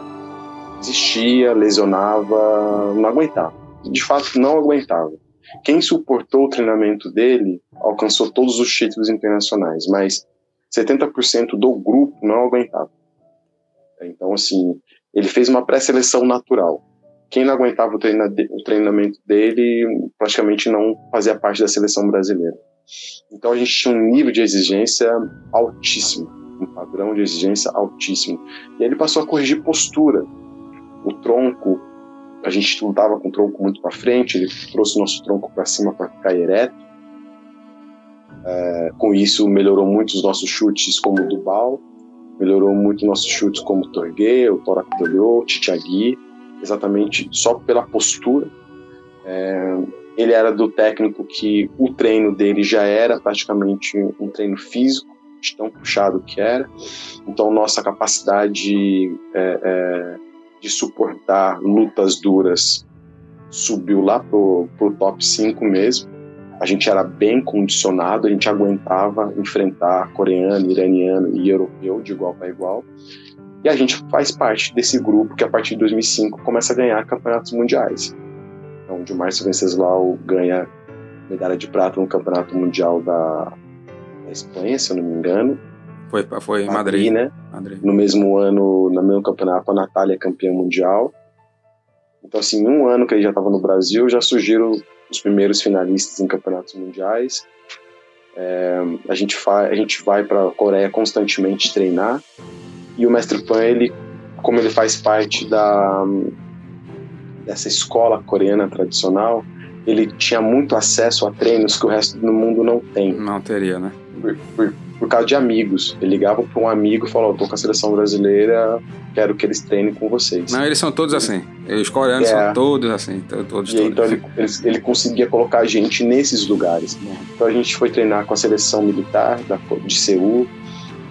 Desistia, lesionava, não aguentava. De fato, não aguentava. Quem suportou o treinamento dele alcançou todos os títulos internacionais, mas 70% do grupo não aguentava. Então, assim, ele fez uma pré-seleção natural. Quem não aguentava o, treina o treinamento dele praticamente não fazia parte da seleção brasileira. Então a gente tinha um nível de exigência altíssimo, um padrão de exigência altíssimo. E ele passou a corrigir postura. O tronco, a gente lutava com o tronco muito para frente, ele trouxe o nosso tronco para cima para ficar ereto. É, com isso melhorou muito os nossos chutes como o do Bal, melhorou muito nossos chutes como o Torguê, o Torak Tolho, o Titiagui, exatamente só pela postura. É, ele era do técnico que o treino dele já era praticamente um treino físico, de tão puxado que era. Então, nossa capacidade é, é, de suportar lutas duras subiu lá pro, pro top 5 mesmo. A gente era bem condicionado, a gente aguentava enfrentar coreano, iraniano e europeu de igual para igual. E a gente faz parte desse grupo que, a partir de 2005, começa a ganhar campeonatos mundiais. Então, o Márcio Venceslau ganha medalha de prata no campeonato mundial da, da Espanha, se eu não me engano. Foi, foi em Madrid, Madrid, né? Madrid. No mesmo ano, no mesmo campeonato, a Natália é campeã mundial. Então, assim, em um ano que ele já estava no Brasil, já surgiram os primeiros finalistas em campeonatos mundiais. É, a, gente a gente vai para a Coreia constantemente treinar. E o Mestre Pan, ele, como ele faz parte da, dessa escola coreana tradicional, ele tinha muito acesso a treinos que o resto do mundo não tem. Não teria, né? Por, por, por causa de amigos. Ele ligava para um amigo e falou: tô com a seleção brasileira, quero que eles treinem com vocês. Não, eles são todos assim. Os coreanos é. são todos assim. Todos, e todos. então ele, ele, ele, conseguia colocar a gente nesses lugares. Então a gente foi treinar com a seleção militar da, de Seul,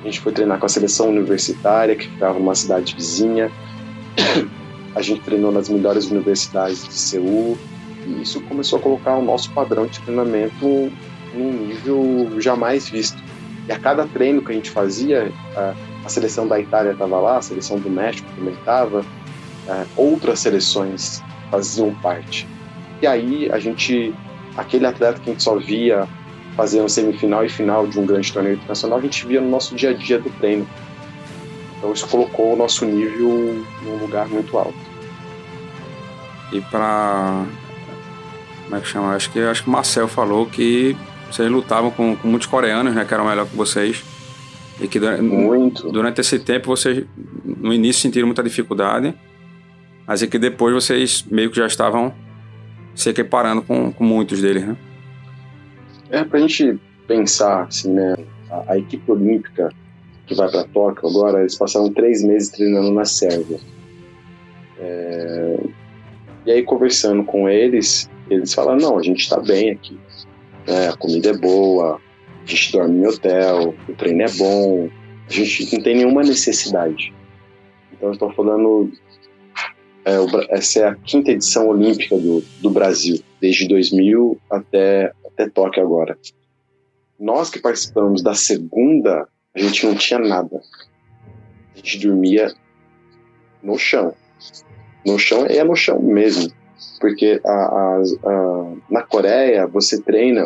a gente foi treinar com a seleção universitária, que ficava numa cidade vizinha. A gente treinou nas melhores universidades de Seul. E isso começou a colocar o nosso padrão de treinamento num nível jamais visto. E a cada treino que a gente fazia, a, seleção da Itália estava lá, a seleção do México também estava, outras seleções faziam parte. E aí a gente, aquele atleta que a gente só via fazer um semifinal e final de um grande torneio internacional, a gente via no nosso dia a dia do treino. Então isso colocou o nosso nível num lugar muito alto. E para como é que chama? Acho que acho que o Marcel falou que vocês lutavam com, com muitos coreanos, né, que eram melhor que vocês. E que durante, Muito. durante esse tempo vocês no início sentiram muita dificuldade, mas é que depois vocês meio que já estavam se equiparando com, com muitos deles, né? É, pra gente pensar, assim, né? A, a equipe olímpica que vai para Tóquio agora, eles passaram três meses treinando na Sérvia. É, e aí, conversando com eles, eles falam: não, a gente está bem aqui. Né? A comida é boa, a gente dorme em hotel, o treino é bom, a gente não tem nenhuma necessidade. Então, eu estou falando. É, essa é a quinta edição olímpica do, do Brasil, desde 2000 até até Tóquio agora. Nós que participamos da segunda, a gente não tinha nada. A gente dormia no chão. No chão é no chão mesmo. Porque a, a, a, na Coreia você treina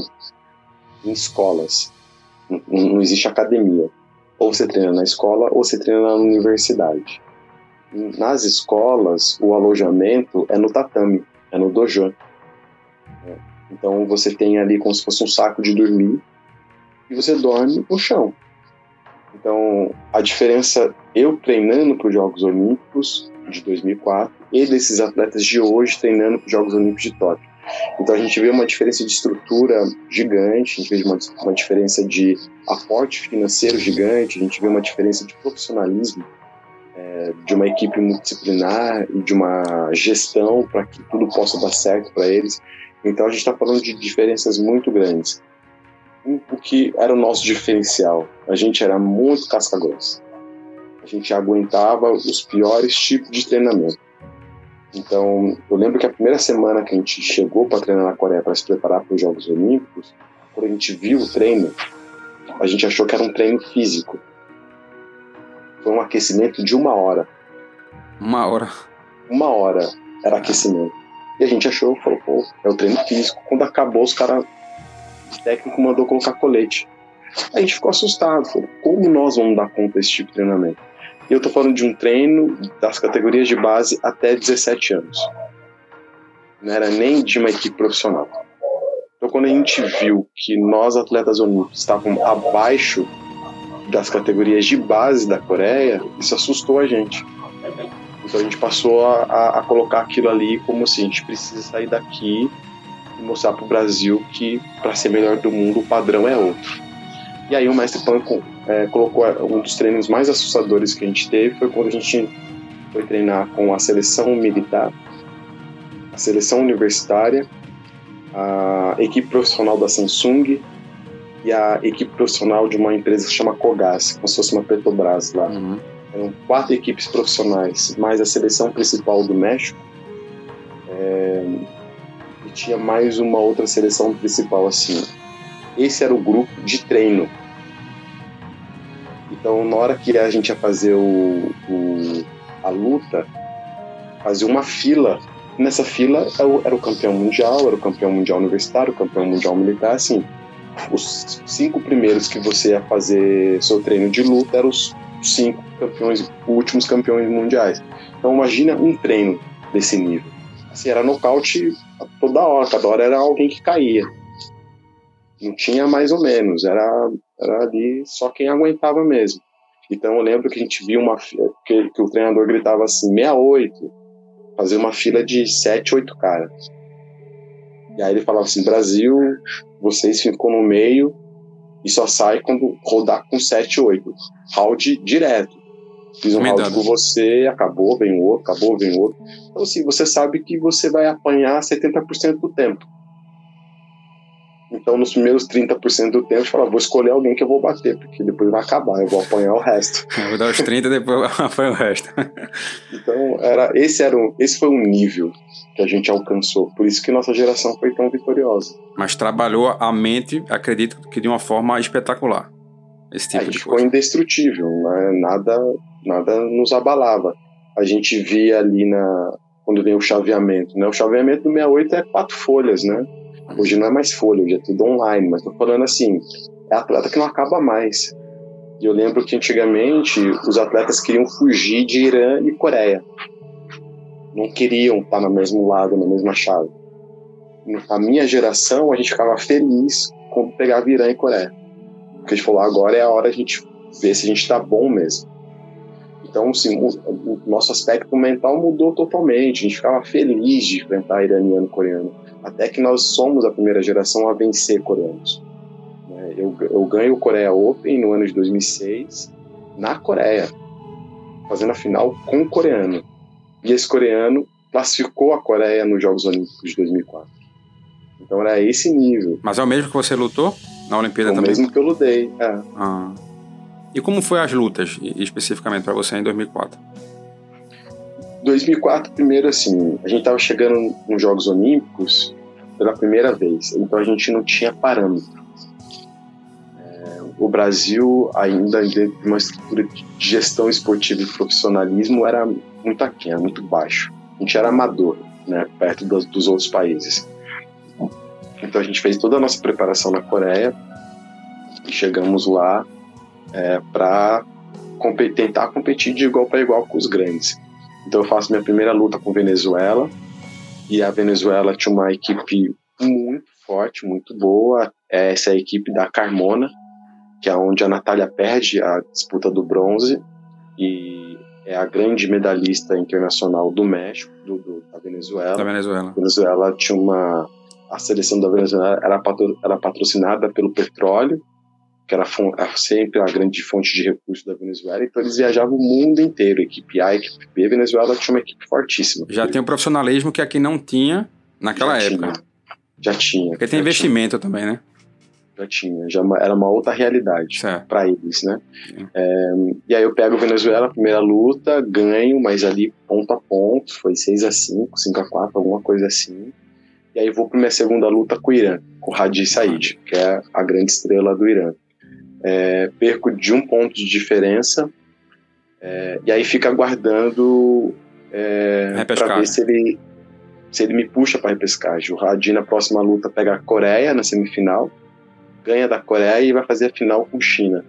em escolas. Não, não existe academia. Ou você treina na escola ou você treina na universidade. Nas escolas, o alojamento é no tatame, é no dojo. Então você tem ali como se fosse um saco de dormir e você dorme no chão. Então a diferença eu treinando para os Jogos Olímpicos de 2004 e desses atletas de hoje treinando para os Jogos Olímpicos de Tóquio. Então a gente vê uma diferença de estrutura gigante, a gente vê uma, uma diferença de aporte financeiro gigante, a gente vê uma diferença de profissionalismo é, de uma equipe multidisciplinar e de uma gestão para que tudo possa dar certo para eles. Então a gente está falando de diferenças muito grandes. O que era o nosso diferencial? A gente era muito casca-grossa. A gente aguentava os piores tipos de treinamento. Então, eu lembro que a primeira semana que a gente chegou para treinar na Coreia para se preparar para os Jogos Olímpicos, quando a gente viu o treino, a gente achou que era um treino físico. Foi um aquecimento de uma hora. Uma hora. Uma hora era aquecimento. E a gente achou, falou, pô, é o treino físico. Quando acabou, os caras, o técnico mandou colocar colete. A gente ficou assustado, falou, como nós vamos dar conta desse tipo de treinamento? E eu tô falando de um treino das categorias de base até 17 anos. Não era nem de uma equipe profissional. Então, quando a gente viu que nós, atletas olímpicos, estavam abaixo das categorias de base da Coreia, isso assustou a gente. Então a gente passou a, a, colocar aquilo ali como assim, a gente precisa sair daqui e mostrar para o Brasil que para ser melhor do mundo o padrão é outro. E aí o mestre Pan é, colocou é, um dos treinos mais assustadores que a gente teve foi quando a gente foi treinar com a seleção militar, a seleção universitária, a equipe profissional da Samsung e a equipe profissional de uma empresa que se chama Cogás, como se fosse uma Petrobras lá. Uhum. Eram quatro equipes profissionais, mais a seleção principal do México. É, e tinha mais uma outra seleção principal, assim. Esse era o grupo de treino. Então, na hora que a gente ia fazer o, o a luta, fazia uma fila. Nessa fila era o campeão mundial, era o campeão mundial universitário, o campeão mundial militar, assim os cinco primeiros que você ia fazer seu treino de luta eram os cinco campeões, últimos campeões mundiais. Então imagina um treino desse nível. Assim, era nocaute toda hora, cada hora era alguém que caía. Não tinha mais ou menos, era, era ali só quem aguentava mesmo. Então eu lembro que a gente viu uma que, que o treinador gritava assim, 68, fazer uma fila de 7, 8 caras. E aí ele falava assim: Brasil, vocês ficam no meio e só sai quando rodar com 7, 8. Round direto. Fiz um round com você, acabou, vem o outro, acabou, vem o outro. Então, assim, você sabe que você vai apanhar 70% do tempo. Então, nos primeiros 30% do tempo, eu falo, vou escolher alguém que eu vou bater, porque depois vai acabar, eu vou apanhar o resto. Eu vou dar os 30 e depois apanhar o resto. então, era, esse, era um, esse foi um nível que a gente alcançou. Por isso que nossa geração foi tão vitoriosa. Mas trabalhou a mente, acredito que de uma forma espetacular. Esse tipo a gente ficou indestrutível, né? nada, nada nos abalava. A gente via ali na quando vem o chaveamento, né? O chaveamento do 68 é quatro folhas, né? Hoje não é mais folha, hoje é tudo online, mas tô falando assim, é atleta que não acaba mais. E eu lembro que antigamente os atletas queriam fugir de Irã e Coreia não queriam estar no mesmo lado, na mesma chave. A minha geração, a gente ficava feliz quando pegava Irã e Coreia. Porque a gente falou, agora é a hora a gente ver se a gente está bom mesmo. Então, assim, o, o, nosso aspecto mental mudou totalmente. A gente ficava feliz de enfrentar iraniano e coreano. Até que nós somos a primeira geração a vencer coreanos. Né? Eu, eu ganho o Coreia Open no ano de 2006 na Coreia, fazendo a final com o coreano. E esse coreano classificou a Coreia nos Jogos Olímpicos de 2004. Então era esse nível. Mas é o mesmo que você lutou na Olimpíada é o também? O mesmo que eu lutei, é. Ah. E como foi as lutas, especificamente para você em 2004? 2004, primeiro assim, a gente estava chegando nos Jogos Olímpicos pela primeira vez, então a gente não tinha parâmetro. É, o Brasil, ainda dentro de uma estrutura de gestão esportiva e profissionalismo, era muito aquém, muito baixo. A gente era amador, né, perto dos, dos outros países. Então a gente fez toda a nossa preparação na Coreia e chegamos lá é, para tentar competir de igual para igual com os grandes. Então eu faço minha primeira luta com Venezuela e a Venezuela tinha uma equipe muito forte, muito boa. Essa é a equipe da Carmona, que é onde a Natália perde a disputa do bronze e é a grande medalhista internacional do México, do, do da Venezuela. Da Venezuela. A Venezuela tinha uma a seleção da Venezuela era, patro, era patrocinada pelo petróleo, que era, sempre a grande fonte de recursos da Venezuela, então eles viajavam o mundo inteiro, equipe A, equipe B, a Venezuela tinha uma equipe fortíssima. Já tem um profissionalismo que aqui não tinha naquela já época. Tinha, já tinha. Porque tem investimento tinha. também, né? Já tinha, já é era uma outra realidade para eles, né? É, e aí eu pego a Venezuela, primeira luta, ganho, mas ali ponto a ponto, foi 6 a 5 5 a 4 alguma coisa assim. E aí vou para minha segunda luta com o Irã, com o Hadi Said, que é a grande estrela do Irã. É, perco de um ponto de diferença, é, e aí fica aguardando é, para ver se ele, se ele me puxa para repescagem. O Hadi na próxima luta pega a Coreia na semifinal, ganha da Coreia e vai fazer a final com China.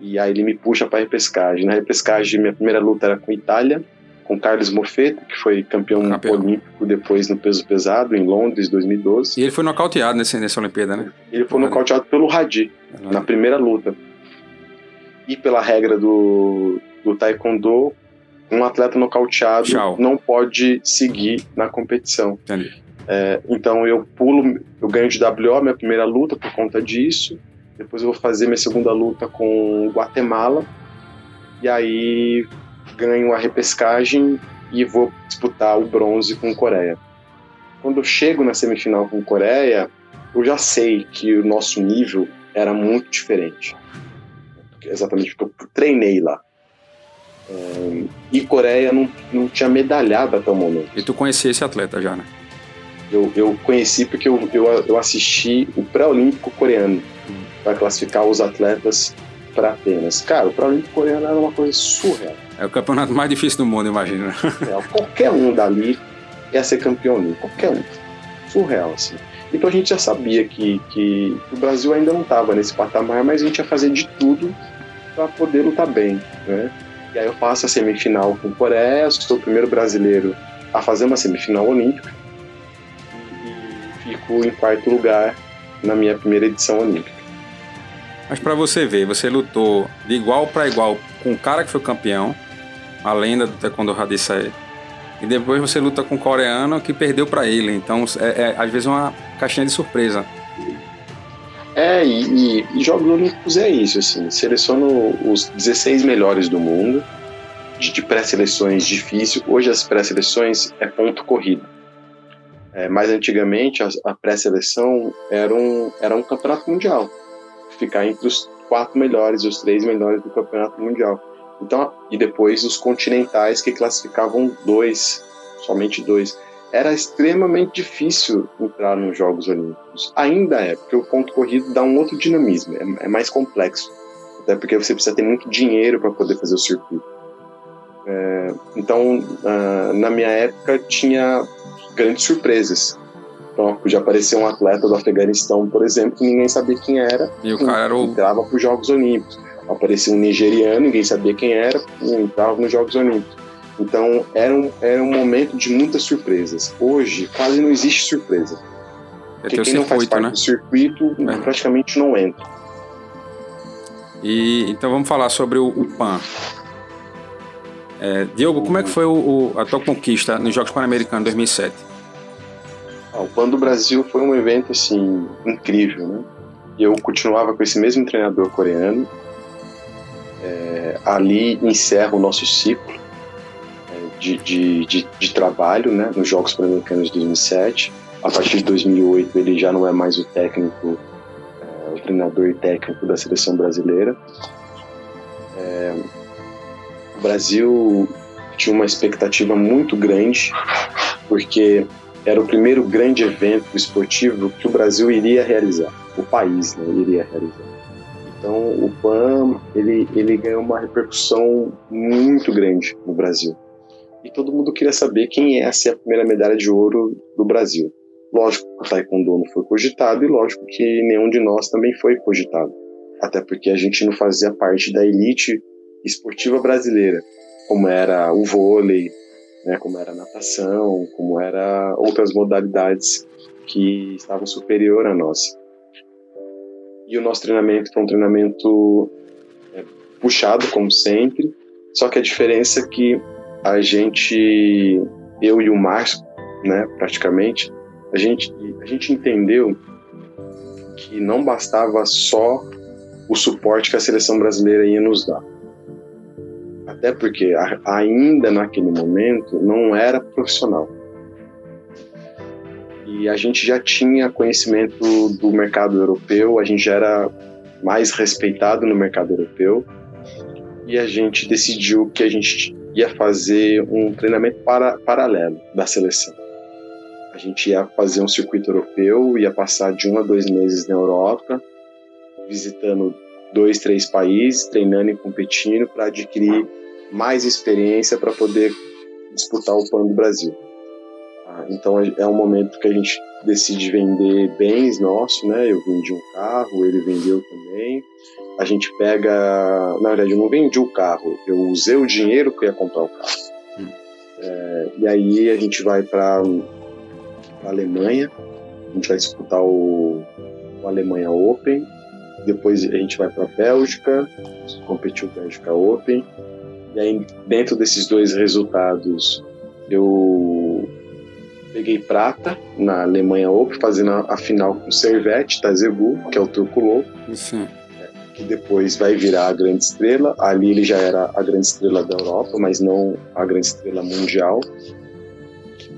E aí ele me puxa para repescagem. Na repescagem, minha primeira luta era com Itália, com Carlos Mofeta, que foi campeão, campeão, olímpico depois no peso pesado em Londres 2012. E ele foi nocauteado nesse, nessa Olimpíada, né? Ele foi nocauteado pelo Hadi, na primeira luta. E pela regra do, do Taekwondo, um atleta nocauteado Tchau. não pode seguir na competição. Entendi. É, então eu pulo, eu ganho de WO minha primeira luta por conta disso. Depois eu vou fazer minha segunda luta com Guatemala. E aí ganho a repescagem e vou disputar o bronze com Coreia. Quando eu chego na semifinal com Coreia, eu já sei que o nosso nível era muito diferente. Exatamente porque eu treinei lá. É, e Coreia não, não tinha medalhado até o momento. E tu conhecia esse atleta já, né? Eu, eu conheci porque eu, eu, eu assisti o pré-olímpico coreano hum. para classificar os atletas para Atenas. Cara, o pré-olímpico coreano era uma coisa surreal. É o campeonato mais difícil do mundo, imagina. É, qualquer um dali ia ser campeão olímpico, qualquer um. Surreal, assim. Então a gente já sabia que, que o Brasil ainda não estava nesse patamar, mas a gente ia fazer de tudo para poder lutar bem, né? E aí eu faço a semifinal com Coreia, sou o primeiro brasileiro a fazer uma semifinal olímpica e fico em quarto lugar na minha primeira edição olímpica. Mas para você ver, você lutou de igual para igual com o cara que foi campeão, a lenda do Taekwondo Hadisai, e depois você luta com o coreano que perdeu para ele. Então, é, é, às vezes uma caixinha de surpresa. É, e, e, e Jogos Olímpicos é isso, assim, seleciono os 16 melhores do mundo, de, de pré-seleções difícil. Hoje as pré-seleções é ponto corrido. É, mais antigamente a, a pré-seleção era um, era um campeonato mundial ficar entre os quatro melhores, os três melhores do campeonato mundial. Então, e depois os continentais que classificavam dois, somente dois. Era extremamente difícil entrar nos Jogos Olímpicos. Ainda é, porque o ponto corrido dá um outro dinamismo, é, é mais complexo. Até porque você precisa ter muito dinheiro para poder fazer o circuito. É, então, uh, na minha época, tinha grandes surpresas. Então, podia aparecer um atleta do Afeganistão, por exemplo, que ninguém sabia quem era. E o cara era o... entrava para os Jogos Olímpicos. Aparecia um nigeriano, ninguém sabia quem era, entrava nos Jogos Olímpicos. Então, era um, era um momento de muitas surpresas. Hoje, quase não existe surpresa. É Porque quem circuito, não faz parte né? do circuito é. praticamente não entra. E então vamos falar sobre o, o PAN. É, Diogo, como é que foi o, o, a tua conquista nos Jogos Pan-Americanos 2007? Ah, o Pan do Brasil foi um evento assim incrível, né? E eu continuava com esse mesmo treinador coreano. É, ali encerra o nosso ciclo é, de, de, de, de, trabalho, né? Nos Jogos Pan-Americanos de 2007. A partir de 2008 ele já não é mais o técnico, é, o treinador e técnico da seleção brasileira. É, o Brasil tinha uma expectativa muito grande porque era o primeiro grande evento esportivo que o Brasil iria realizar, o país né, iria realizar. Então o PAN ele, ele ganhou uma repercussão muito grande no Brasil. E todo mundo queria saber quem ia ser a primeira medalha de ouro do Brasil. Lógico que o Taekwondo não foi cogitado e lógico que nenhum de nós também foi cogitado. Até porque a gente não fazia parte da elite esportiva brasileira, como era o vôlei, né, como era natação, como era outras modalidades que estavam superior à nossa. E o nosso treinamento foi um treinamento é, puxado, como sempre, Só que a diferença é que a gente, eu e o Márcio, né, praticamente, a gente, a gente entendeu que não bastava só o suporte que a seleção brasileira ia nos dar. Até porque ainda naquele momento não era profissional. E a gente já tinha conhecimento do mercado europeu, a gente já era mais respeitado no mercado europeu. E a gente decidiu que a gente ia fazer um treinamento para, paralelo da seleção. A gente ia fazer um circuito europeu, ia passar de um a dois meses na Europa, visitando dois, três países, treinando e competindo para adquirir mais experiência para poder disputar o PAN do Brasil. Ah, então é um momento que a gente decide vender bens nossos, né? Eu vendi um carro, ele vendeu também. A gente pega, na verdade, eu não vendi o carro, eu usei o dinheiro que eu ia comprar o carro. Hum. É, e aí a gente vai para a Alemanha, a gente vai disputar o, o Alemanha Open, depois a gente vai para a Bélgica, competiu o Bélgica Open, e aí dentro desses dois resultados eu peguei prata na Alemanha Open, fazendo a, final com o Servette, Tazebu, que é o turco louco. Sim. Que depois vai virar a grande estrela. Ali ele já era a grande estrela da Europa, mas não a grande estrela mundial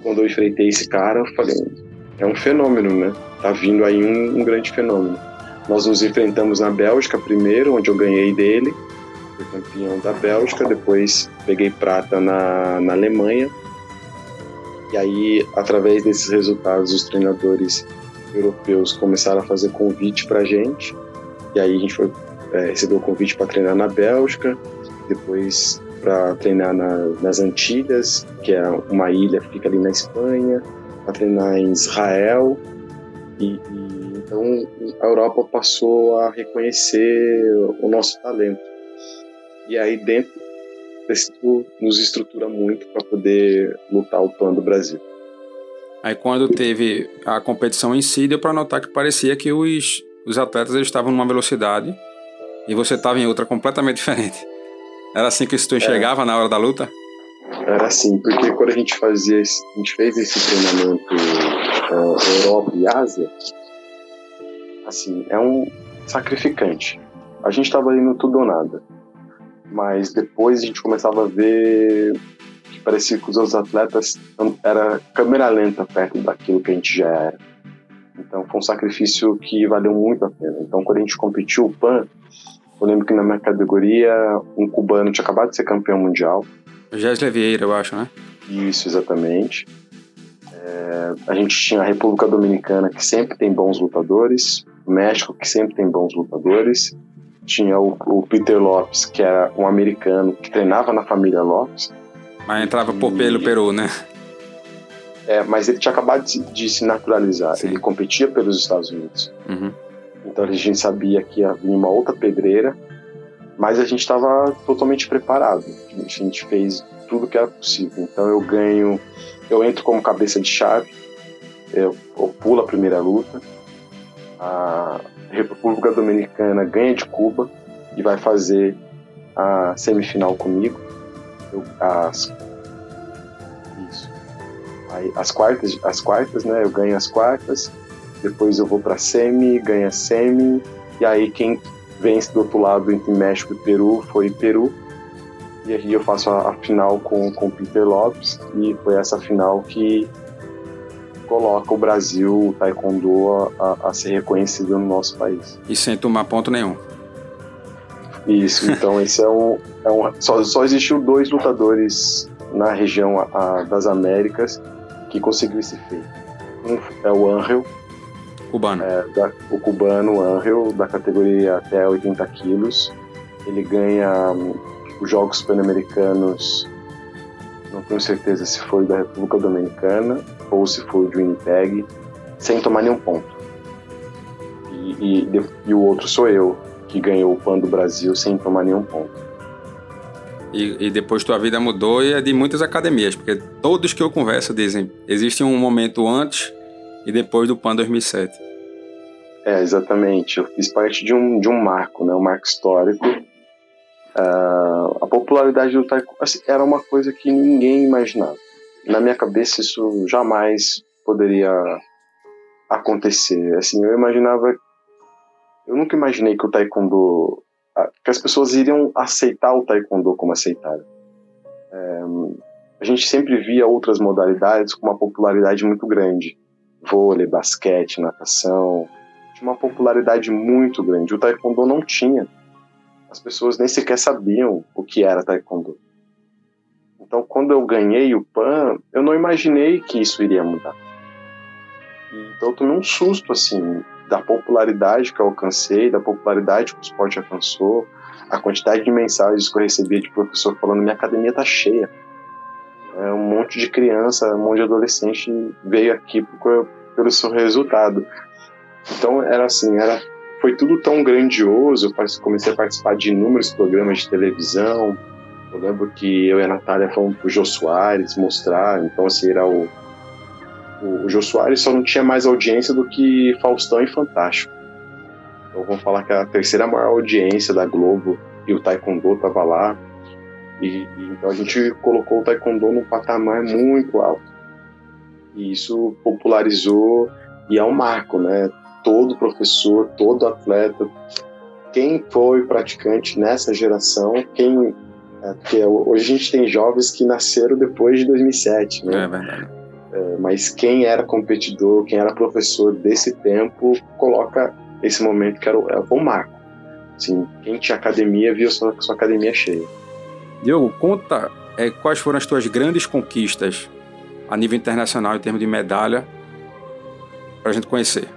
quando eu enfrentei esse cara, eu falei, é um fenômeno, né? Tá vindo aí um, um grande fenômeno. Nós nos enfrentamos na Bélgica primeiro, onde eu ganhei dele, fui campeão da Bélgica, depois peguei prata na, na Alemanha. E aí, através desses resultados, os treinadores europeus começaram a fazer convite pra gente. E aí a gente foi, é, recebeu o convite para treinar na Bélgica, depois para treinar na, nas Antilhas, que é uma ilha que fica ali na Espanha, para treinar em Israel. E, e, então a Europa passou a reconhecer o nosso talento. E aí dentro desse nos estrutura muito para poder lutar o plano do Brasil. Aí quando teve a competição em si, deu para notar que parecia que os, os atletas estavam numa velocidade e você estava em outra completamente diferente. Era assim que tu enxergava é. na hora da luta? Era assim, porque quando a gente fazia, esse, a gente fez esse treinamento uh, Europa e Ásia, assim, é um sacrificante. A gente estava indo tudo ou nada. Mas depois a gente começava a ver que parecia que os outros atletas era câmera lenta perto daquilo que a gente já era. Então foi um sacrifício que valeu muito a pena. Então quando a gente competiu o PAN, eu lembro que na minha categoria, um cubano tinha acabado de ser campeão mundial. Gésler Vieira, eu acho, né? Isso, exatamente. É, a gente tinha a República Dominicana, que sempre tem bons lutadores, o México, que sempre tem bons lutadores, tinha o, o, Peter Lopes, que era um americano que treinava na família Lopes. Mas entrava por pelo Peru, né? É, mas ele tinha acabado de, de se naturalizar, Sim. ele competia pelos Estados Unidos. Uhum. Então a gente sabia que ia vir uma outra pedreira, mas a gente estava totalmente preparado. A gente fez tudo que era possível. Então eu ganho, eu entro como cabeça de chave, eu, eu pulo a primeira luta. A República Dominicana ganha de Cuba e vai fazer a semifinal comigo. Eu, as, isso. Aí, as quartas, as quartas, né? Eu ganho as quartas depois eu vou para semi, ganha semi, e aí quem vence do outro lado entre México e Peru foi Peru. E aí eu faço a, a final com o Peter Lopes, e foi essa final que coloca o Brasil, o Taekwondo, a, a, ser reconhecido no nosso país. E sem tomar ponto nenhum. Isso, então esse é um. É um só, só existiu dois lutadores na região a, das Américas que conseguiu esse feito. Um é o Angel, Cubano. É, da, o cubano Angel, da categoria até 80 quilos. Ele ganha um, os Jogos Pan-Americanos, não tenho certeza se foi da República Dominicana ou se foi do Winnipeg, sem tomar nenhum ponto. E, e, e, o outro sou eu, que ganhou o PAN do Brasil sem tomar nenhum ponto. E, e, depois tua vida mudou e é de muitas academias, porque todos que eu converso dizem existe um momento antes e depois do PAN 2007. É, exatamente. Eu fiz parte de um, de um marco, né? um marco histórico. Uh, popularidade do taekwondo assim, era uma coisa que ninguém imaginava. Na minha cabeça isso jamais poderia acontecer. Assim, eu imaginava eu nunca imaginei que o taekwondo que as pessoas iriam aceitar o taekwondo como aceitaram. É, a gente sempre via outras modalidades com uma popularidade muito grande. Vôlei, basquete, natação. Tinha uma popularidade muito grande. O taekwondo não tinha. As pessoas nem sequer sabiam o que era taekwondo. Então, quando eu ganhei o PAN, eu não imaginei que isso iria mudar. Então, eu tomei um susto, assim, da popularidade que eu alcancei, da popularidade que o esporte alcançou, a quantidade de mensagens que eu recebia de professor falando: minha academia tá cheia. É, um monte de criança, um monte de adolescente veio aqui por, pelo seu resultado. Então, era assim, era foi tudo tão grandioso. Eu comecei a participar de inúmeros programas de televisão. Eu lembro que eu e a Natália fomos pro Jô Soares mostrar. Então, assim, era o. O, o Jô Soares só não tinha mais audiência do que Faustão e Fantástico. Então, vamos falar que a terceira maior audiência da Globo e o Taekwondo tava lá. E, e, então a gente colocou o Taekwondo num patamar muito alto. E isso popularizou e é um marco, né? todo professor, todo atleta, quem foi praticante nessa geração, quem é, porque hoje a gente tem jovens que nasceram depois de 2007, né? É verdade. É, mas quem era competidor, quem era professor desse tempo, coloca esse momento que era o, o marco. Assim, quem tinha academia viu sua, sua academia cheia. Diogo, conta é, quais foram as tuas grandes conquistas a nível internacional em termos de medalha para a gente conhecer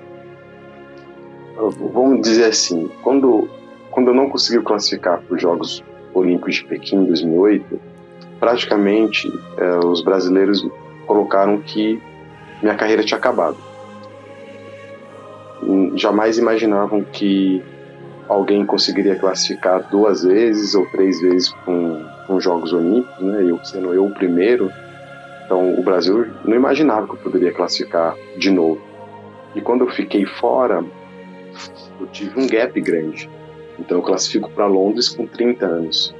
vamos dizer assim, quando, quando eu não consegui classificar para os Jogos Olímpicos de Pequim em 2008, praticamente é, os brasileiros colocaram que minha carreira tinha acabado. Jamais imaginavam que alguém conseguiria classificar duas vezes ou três vezes para os Jogos Olímpicos, né? Eu sendo eu o primeiro, então o Brasil não imaginava que eu poderia classificar de novo. E quando eu fiquei fora, eu tive um gap grande. Então eu classifico para Londres com 30 anos.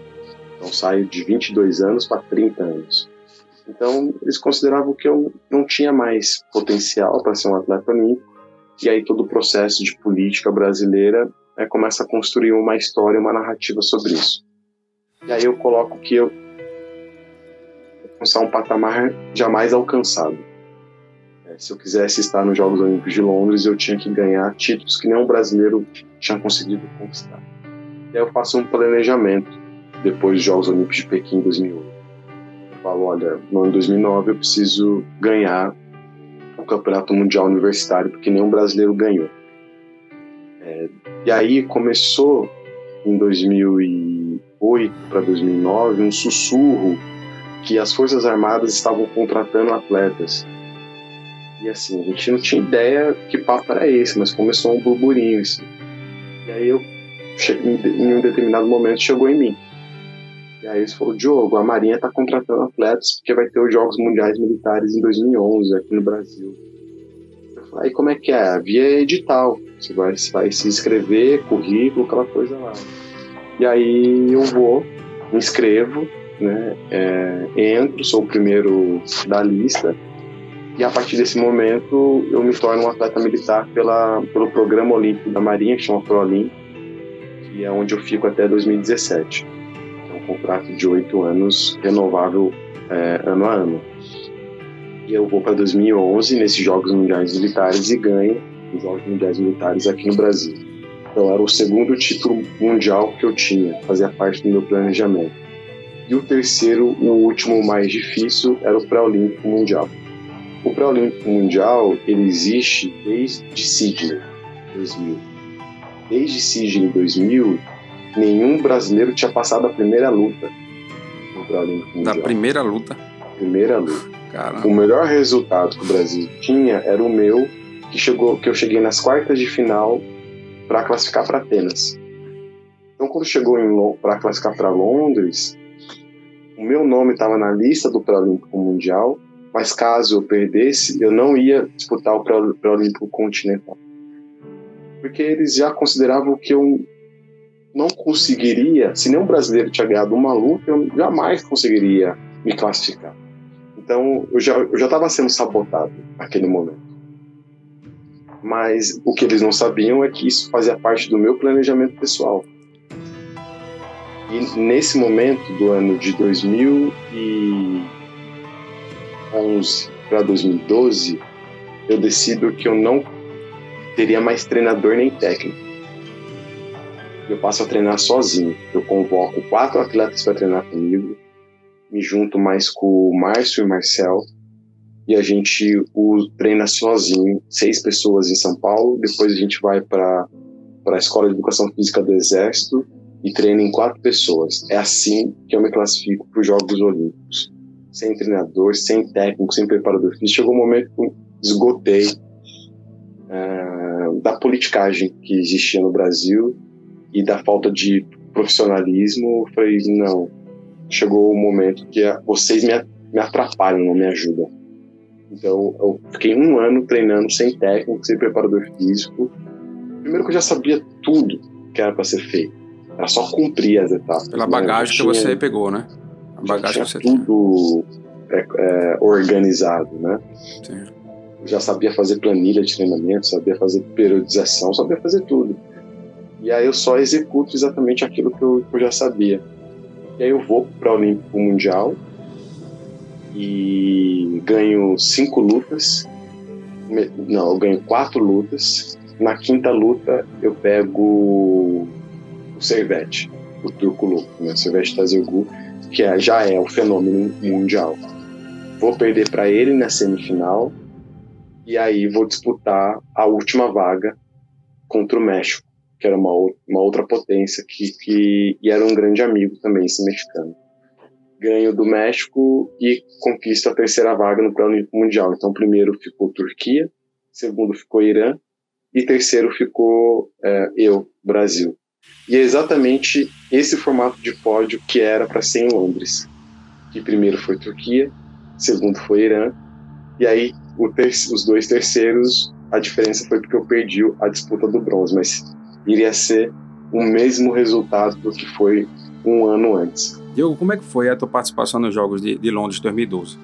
Então saio de 22 anos para 30 anos. Então eles consideravam que eu não tinha mais potencial para ser um atleta olímpico. E aí todo o processo de política brasileira é, começa a construir uma história, uma narrativa sobre isso. E aí eu coloco que eu alcançar um patamar jamais alcançado se eu quisesse estar nos Jogos Olímpicos de Londres, eu tinha que ganhar títulos que nenhum brasileiro tinha conseguido conquistar. E aí eu faço um planejamento depois dos Jogos Olímpicos de Pequim em 2008. Eu falo, olha, no ano 2009 eu preciso ganhar o Campeonato Mundial Universitário, porque nenhum brasileiro ganhou. É, e aí começou em 2008 para 2009 um sussurro que as Forças Armadas estavam contratando atletas e assim, a gente não tinha ideia que papo era esse, mas começou um burburinho, assim. E aí eu, em um determinado momento, chegou em mim. E aí eles falaram, Diogo, a Marinha está contratando atletas porque vai ter os Jogos Mundiais Militares em 2011 aqui no Brasil. Eu falei, aí como é que é? Via edital. Você vai, vai se inscrever, currículo, aquela coisa lá. E aí eu vou, me inscrevo, né, é, entro, sou o primeiro da lista, e a partir desse momento eu me torno um atleta militar pela, pelo programa olímpico da Marinha, que chama ProOlim, que é onde eu fico até 2017. É um contrato de oito anos, renovável é, ano a ano. E eu vou para 2011 nesses Jogos Mundiais Militares e ganho os Jogos Mundiais Militares aqui no Brasil. Então era o segundo título mundial que eu tinha, fazia parte do meu planejamento. E o terceiro, o último mais difícil, era o pré-olímpico mundial. O pré-olímpico mundial ele existe desde Sydney 2000. Desde Sydney 2000, nenhum brasileiro tinha passado a primeira luta no pré-olímpico mundial. Na primeira luta? Primeira luta. Caramba. O melhor resultado que o Brasil tinha era o meu, que chegou, que eu cheguei nas quartas de final para classificar para Atenas. Então, quando chegou para classificar para Londres, o meu nome estava na lista do pré-olímpico mundial mas caso eu perdesse, eu não ia disputar o pré-olímpico continental. Porque eles já consideravam que eu não conseguiria, se nenhum brasileiro tinha ganhado uma luta, eu jamais conseguiria me classificar. Então, eu já estava sendo sabotado naquele momento. Mas o que eles não sabiam é que isso fazia parte do meu planejamento pessoal. E nesse momento do ano de 2011 para 2012, eu decido que eu não teria mais treinador nem técnico eu passo a treinar sozinho. Eu convoco quatro atletas para treinar comigo, me junto mais com o Márcio e o Marcel, e a gente o treina sozinho, seis pessoas em São Paulo. Depois a gente vai para a Escola de Educação Física do Exército e treina em quatro pessoas. É assim que eu me classifico para os Jogos Olímpicos. Sem treinador, sem técnico, sem preparador físico. Chegou um momento que eu esgotei uh, da politicagem que existia no Brasil e da falta de profissionalismo, eu falei, não, chegou o momento que vocês me, me atrapalham, não me ajudam. Então, eu fiquei um ano treinando sem técnico, sem preparador físico. Primeiro que eu já sabia tudo que era para ser feito. Era só cumprir as etapas. Pela né? bagagem tinha, que você pegou, né? Bagagem que você tudo é, é, organizado, né? Sim. Já sabia fazer planilha de treinamento, sabia fazer periodização, sabia fazer tudo. E aí eu só executo exatamente aquilo que eu, que eu já sabia. E aí eu vou para o Olímpico Mundial e ganho cinco lutas. Não, eu ganho quatro lutas. Na quinta luta eu pego o Servete, o turco louco, né? O Servete Tazirgu, que é, já é o fenômeno mundial. Vou perder para ele na semifinal e aí vou disputar a última vaga contra o México que era uma, uma outra potência que, que e era um grande amigo também, esse mexicano. Ganho do México e conquista a terceira vaga no Pré-Olímpico Mundial. Então, primeiro ficou Turquia, segundo ficou Irã e terceiro ficou é, eu, Brasil. E é exatamente esse formato de pódio que era para ser em Londres. Que primeiro foi Turquia, segundo foi Irã, e aí os dois terceiros, a diferença foi porque eu perdi a disputa do bronze, mas iria ser o mesmo resultado do que foi um ano antes. Diogo, como é que foi a tua participação nos Jogos de, de Londres 2012?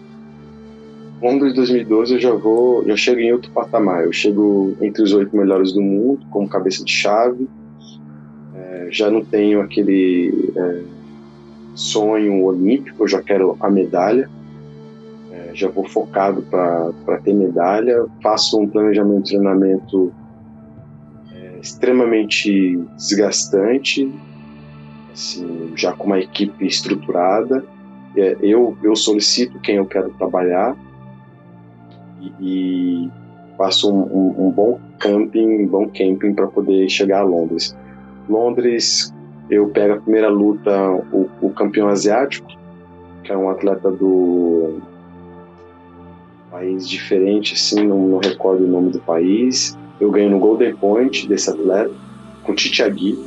Londres 2012 eu já vou, já chego em outro patamar. Eu chego entre os oito melhores do mundo, como cabeça de chave. É, já não tenho aquele é, sonho olímpico, eu já quero a medalha. É, já vou focado para ter medalha. Faço um planejamento de treinamento extremamente desgastante, assim, já com uma equipe estruturada. É, eu, eu solicito quem eu quero trabalhar e, e faço um, um, um, bom camping, um bom camping para poder chegar a Londres. Londres, eu pego a primeira luta, o, o campeão asiático, que é um atleta do país diferente, assim, não, não recordo o nome do país eu ganho no Golden Point desse atleta, com Titi Agui.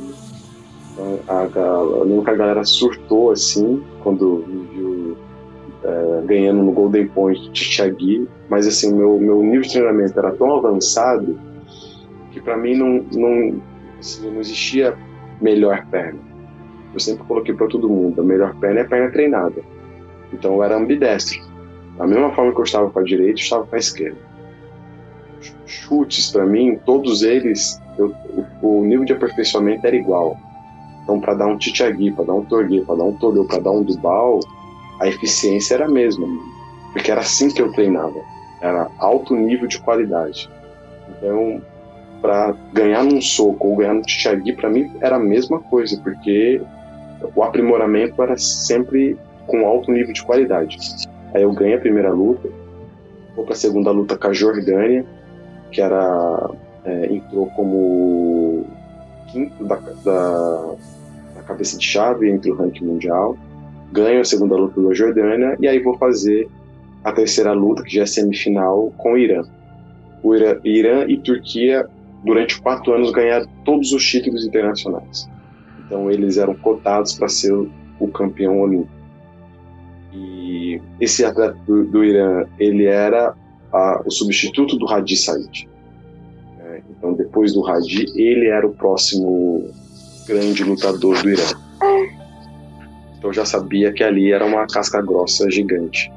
Então, a, a, eu lembro que a galera surtou assim, quando viu é, ganhando no Golden Point Titi Agui, mas assim, meu, meu nível de treinamento era tão avançado que para mim não, não, não existia melhor perna. Eu sempre coloquei para todo mundo, a melhor perna é a perna treinada. Então eu era ambidestro. Da mesma forma que eu estava com a direita, eu estava com a esquerda chutes para mim, todos eles, eu, o, o, nível de aperfeiçoamento era igual. Então, para dar um Titiagui, para dar um Torgui, para dar um Toleu, para dar um Dubal, a eficiência era a mesma, porque era assim que eu treinava. Era alto nível de qualidade. Então, para ganhar num soco ou ganhar no Titiagui, para mim era a mesma coisa, porque o aprimoramento era sempre com alto nível de qualidade. Aí eu ganho a primeira luta, vou para a segunda luta com a Jordânia, que era é, entrou como quinto da, da, da, cabeça de chave entre o ranking mundial, ganho a segunda luta da Jordânia e aí vou fazer a terceira luta, que já é semifinal, com o Irã. O Irã, Irã e Turquia, durante quatro anos, ganharam todos os títulos internacionais. Então, eles eram cotados para ser o campeão olímpico. E esse atleta do, do Irã, ele era a, o substituto do Hadi Said. É, então, depois do Hadi, ele era o próximo grande lutador do Irã. Então já sabia que ali era uma casca grossa gigante.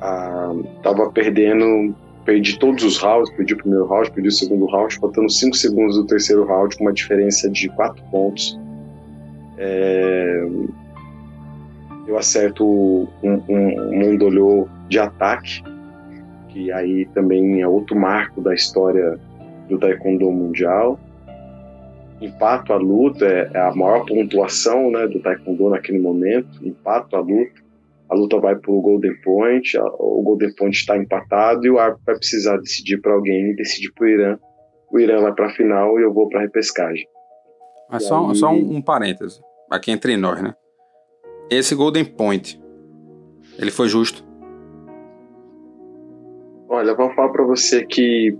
Ah, tava perdendo, perdi todos os rounds, perdi o primeiro round, perdi o segundo round, faltando 5 segundos do terceiro round, com uma diferença de 4 pontos. É, eu acerto um, um, um de ataque, que aí também é outro marco da história do Taekwondo mundial. Empato a luta, é, é a maior pontuação né, do Taekwondo naquele momento. Empato a luta, a luta vai para o Golden Point, a, o Golden Point está empatado e o árbitro vai precisar decidir para alguém e decidir para o Irã. O Irã vai para a final e eu vou para a repescagem. Mas só, aí... só um, um parêntese, aqui entre nós, né? Esse Golden Point, ele foi justo? Olha, vou falar para você que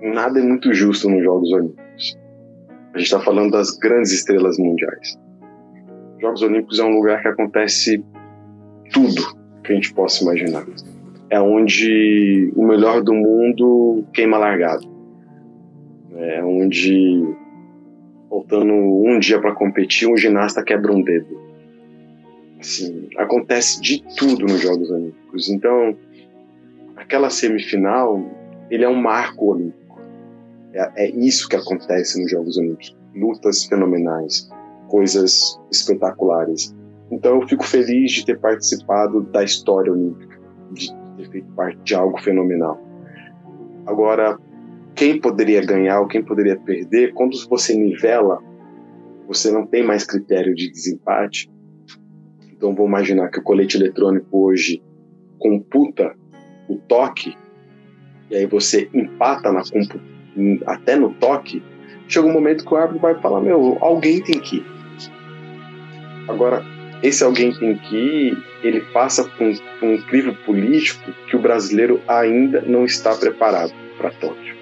nada é muito justo nos Jogos Olímpicos. A gente está falando das grandes estrelas mundiais. Os Jogos Olímpicos é um lugar que acontece tudo que a gente possa imaginar. É onde o melhor do mundo queima largado. É onde, faltando um dia para competir, um ginasta quebra um dedo. Assim, acontece de tudo nos Jogos Olímpicos. Então, aquela semifinal, ele é um marco olímpico. É, é isso que acontece nos Jogos Olímpicos. Lutas fenomenais, coisas espetaculares. Então eu fico feliz de ter participado da história olímpica, de ter feito parte de algo fenomenal. Agora, quem poderia ganhar ou quem poderia perder, quando você nivela, você não tem mais critério de desempate. Então vou imaginar que o colete eletrônico hoje computa o toque, e aí você empata na até no toque, chega um momento que o árbitro vai falar: Meu, alguém tem que ir. Agora, esse alguém tem que ir, ele passa por um, por um crivo político que o brasileiro ainda não está preparado para Tóquio.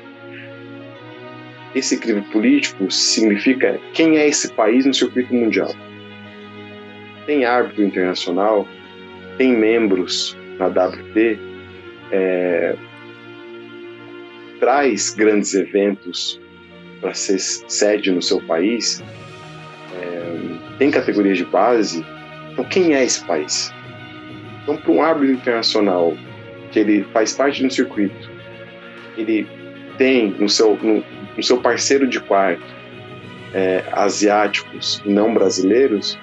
Esse crivo político significa quem é esse país no circuito mundial tem árbitro internacional, tem membros na WT, é, traz grandes eventos para ser sede no seu país, é, tem categorias de base. Então, quem é esse país? Então, para um árbitro internacional que ele faz parte de um circuito, ele tem no seu, no, no seu parceiro de quarto é, asiáticos não brasileiros,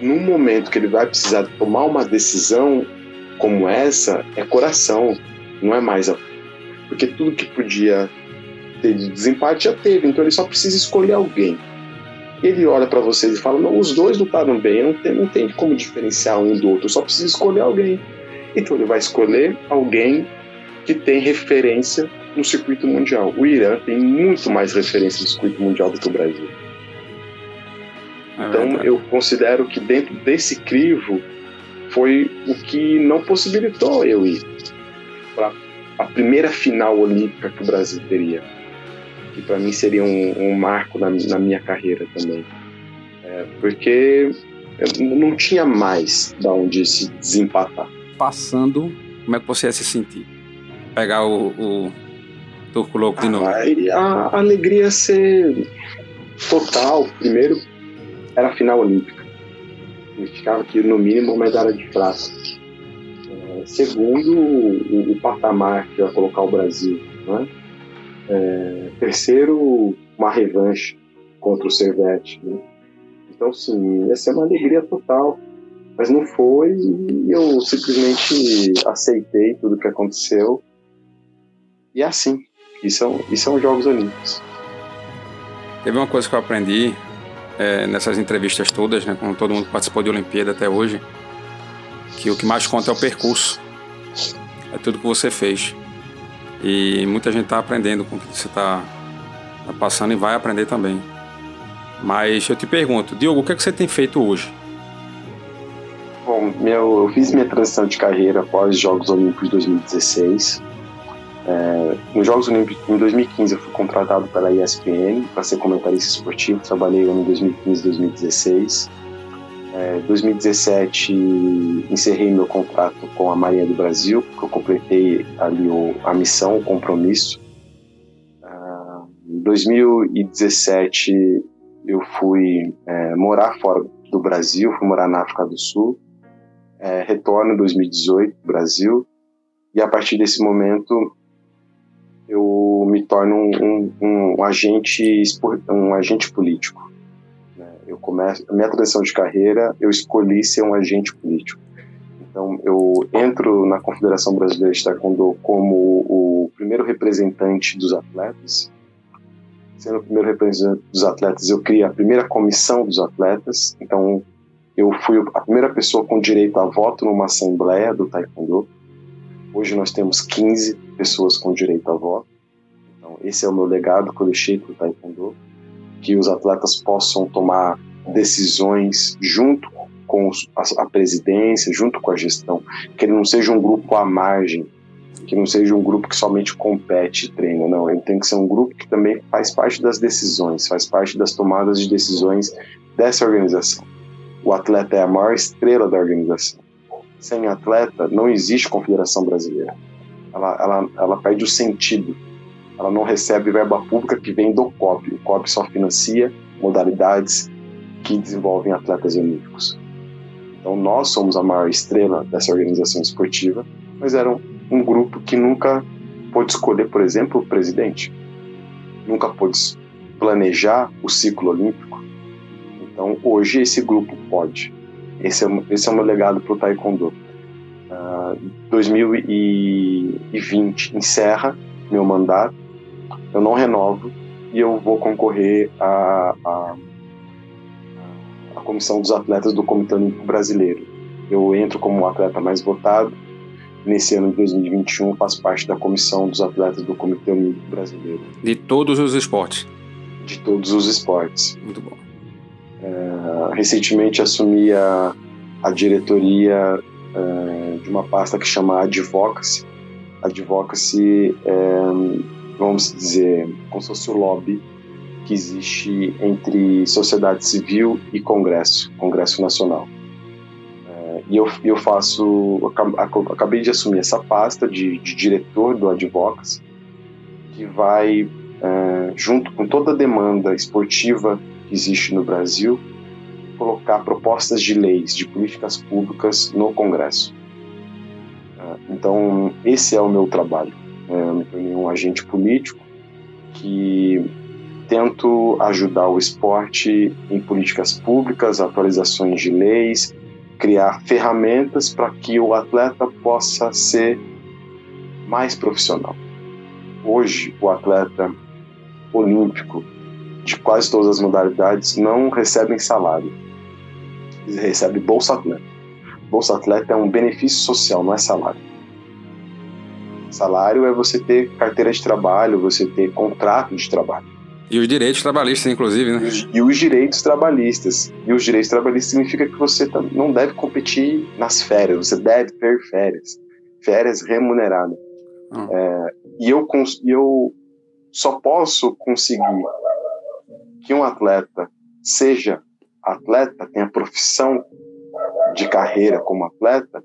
num momento que ele vai precisar tomar uma decisão como essa, é coração, não é mais a. Porque tudo que podia ter de desempate já teve, então ele só precisa escolher alguém. Ele olha para vocês e fala: Não, os dois lutaram bem, não tem, não tem como diferenciar um do outro, só precisa escolher alguém. Então ele vai escolher alguém que tem referência no circuito mundial. O Irã tem muito mais referência no circuito mundial do que o Brasil. É então eu considero que dentro desse crivo foi o que não possibilitou eu ir para a primeira final olímpica que o Brasil teria, que para mim seria um, um marco na, na, minha carreira também, é, porque não tinha mais da onde se desempatar. Passando, como é que você ia se sentir? Pegar o, o Turco Louco de novo? A, a alegria ser total, primeiro era a final olímpica. Significava que, no mínimo, uma medalha de prata. É, segundo, o, o, patamar que ia colocar o Brasil. Né? É, terceiro, uma revanche contra o Servete. Né? Então, sim, ia ser uma alegria total. Mas não foi e eu simplesmente aceitei tudo o que aconteceu. E é assim. Isso são, isso são os Jogos Olímpicos. Teve uma coisa que eu aprendi é, nessas entrevistas todas, né, com todo mundo que participou de Olimpíada até hoje, que o que mais conta é o percurso. É tudo que você fez. E muita gente está aprendendo com o que você está tá passando e vai aprender também. Mas eu te pergunto, Diogo, o que, é que você tem feito hoje? Bom, meu, eu fiz minha transição de carreira após os Jogos Olímpicos de 2016. É, nos Jogos Olímpicos, em 2015, eu fui contratado pela ESPN para ser comentarista esportivo. Trabalhei em 2015 e 2016. É, 2017, encerrei meu contrato com a Marinha do Brasil, porque eu completei ali o, a missão, o compromisso. Uh, em 2017, eu fui é, morar fora do Brasil, fui morar na África do Sul, é, retorno em 2018 Brasil, e a partir desse momento eu me torno um, um, um agente um agente político. Eu começo a minha transição de carreira, eu escolhi ser um agente político. Então eu entro na Confederação Brasileira de Taekwondo como o primeiro representante dos atletas. Sendo o primeiro representante dos atletas, eu criei a primeira comissão dos atletas. Então eu fui a primeira pessoa com direito a voto numa assembleia do Taekwondo. Hoje nós temos 15 pessoas com direito a voto. Então, esse é o meu legado que eu deixei para o Taekwondo, que os atletas possam tomar decisões junto com a, presidência, junto com a gestão, que ele não seja um grupo à margem, que não seja um grupo que somente compete e treina, não. Ele tem que ser um grupo que também faz parte das decisões, faz parte das tomadas de decisões dessa organização. O atleta é a maior estrela da organização. Sem atleta, não existe confederação brasileira. Ela, ela, ela perde o sentido. Ela não recebe verba pública que vem do COP. O COP só financia modalidades que desenvolvem atletas olímpicos. Então, nós somos a maior estrela dessa organização esportiva, mas era um grupo que nunca pôde escolher, por exemplo, o presidente. Nunca pôde planejar o ciclo olímpico então, hoje, esse grupo pode. Esse é, esse é o meu legado para o Taekwondo. Uh, 2020 encerra meu mandato, eu não renovo e eu vou concorrer à, à, à Comissão dos Atletas do Comitê Olímpico Brasileiro. Eu entro como o atleta mais votado. Nesse ano de 2021, faço parte da Comissão dos Atletas do Comitê Olímpico Brasileiro. De todos os esportes? De todos os esportes. Muito bom. É, recentemente assumi a, a diretoria é, de uma pasta que chama Advocacy. Advocacy é, vamos dizer, como se fosse o lobby que existe entre sociedade civil e Congresso, Congresso Nacional. É, e eu, eu faço, acabei de assumir essa pasta de, de diretor do Advocacy, que vai, é, junto com toda a demanda esportiva que existe no Brasil, colocar propostas de leis, de políticas públicas no Congresso. É, então, esse é o meu trabalho. Eu me tornei um agente político que tento ajudar o esporte em políticas públicas, atualizações de leis, criar ferramentas para que o atleta possa ser mais profissional. Hoje, o atleta olímpico de quase todas as modalidades não recebem salário. Eles recebem Bolsa Atleta. Bolsa Atleta é um benefício social, não é salário. Salário é você ter carteira de trabalho, você ter contrato de trabalho. E os direitos trabalhistas, inclusive, né? E os, os direitos trabalhistas. E os direitos trabalhistas significa que você não deve competir nas férias, você deve ter férias. Férias remuneradas. Hum. É, e eu, eu só posso conseguir que um atleta seja atleta, tenha profissão de carreira como atleta,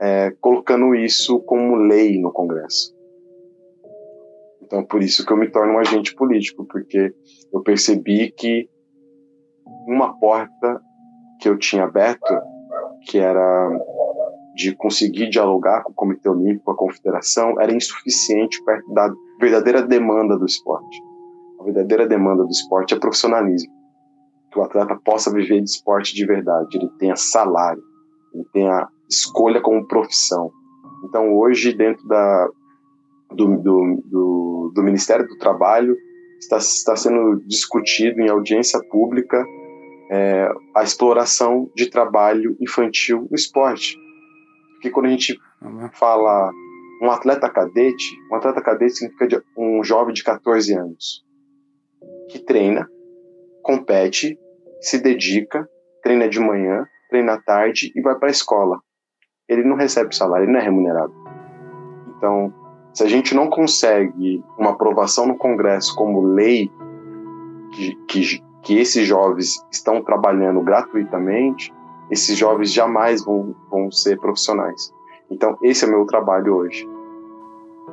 é, colocando isso como lei no Congresso. Então, por isso que eu me torno um agente político, porque eu percebi que uma porta que eu tinha aberto, que era de conseguir dialogar com o Comitê Olímpico, com a Confederação, era insuficiente perto da verdadeira demanda do esporte verdadeira demanda do esporte é profissionalismo. Que o atleta possa viver de esporte de verdade, ele tenha salário, ele tenha escolha como profissão. Então, hoje, dentro da, do, do, do, do Ministério do Trabalho, está, está sendo discutido em audiência pública é, a exploração de trabalho infantil no esporte. Porque quando a gente fala um atleta cadete, um atleta cadete significa um jovem de 14 anos que treina, compete, se dedica, treina de manhã, treina à tarde e vai para a escola. Ele não recebe salário, ele não é remunerado. Então, se a gente não consegue uma aprovação no Congresso como lei que, que, que esses jovens estão trabalhando gratuitamente, esses jovens jamais vão, vão ser profissionais. Então, esse é o meu trabalho hoje.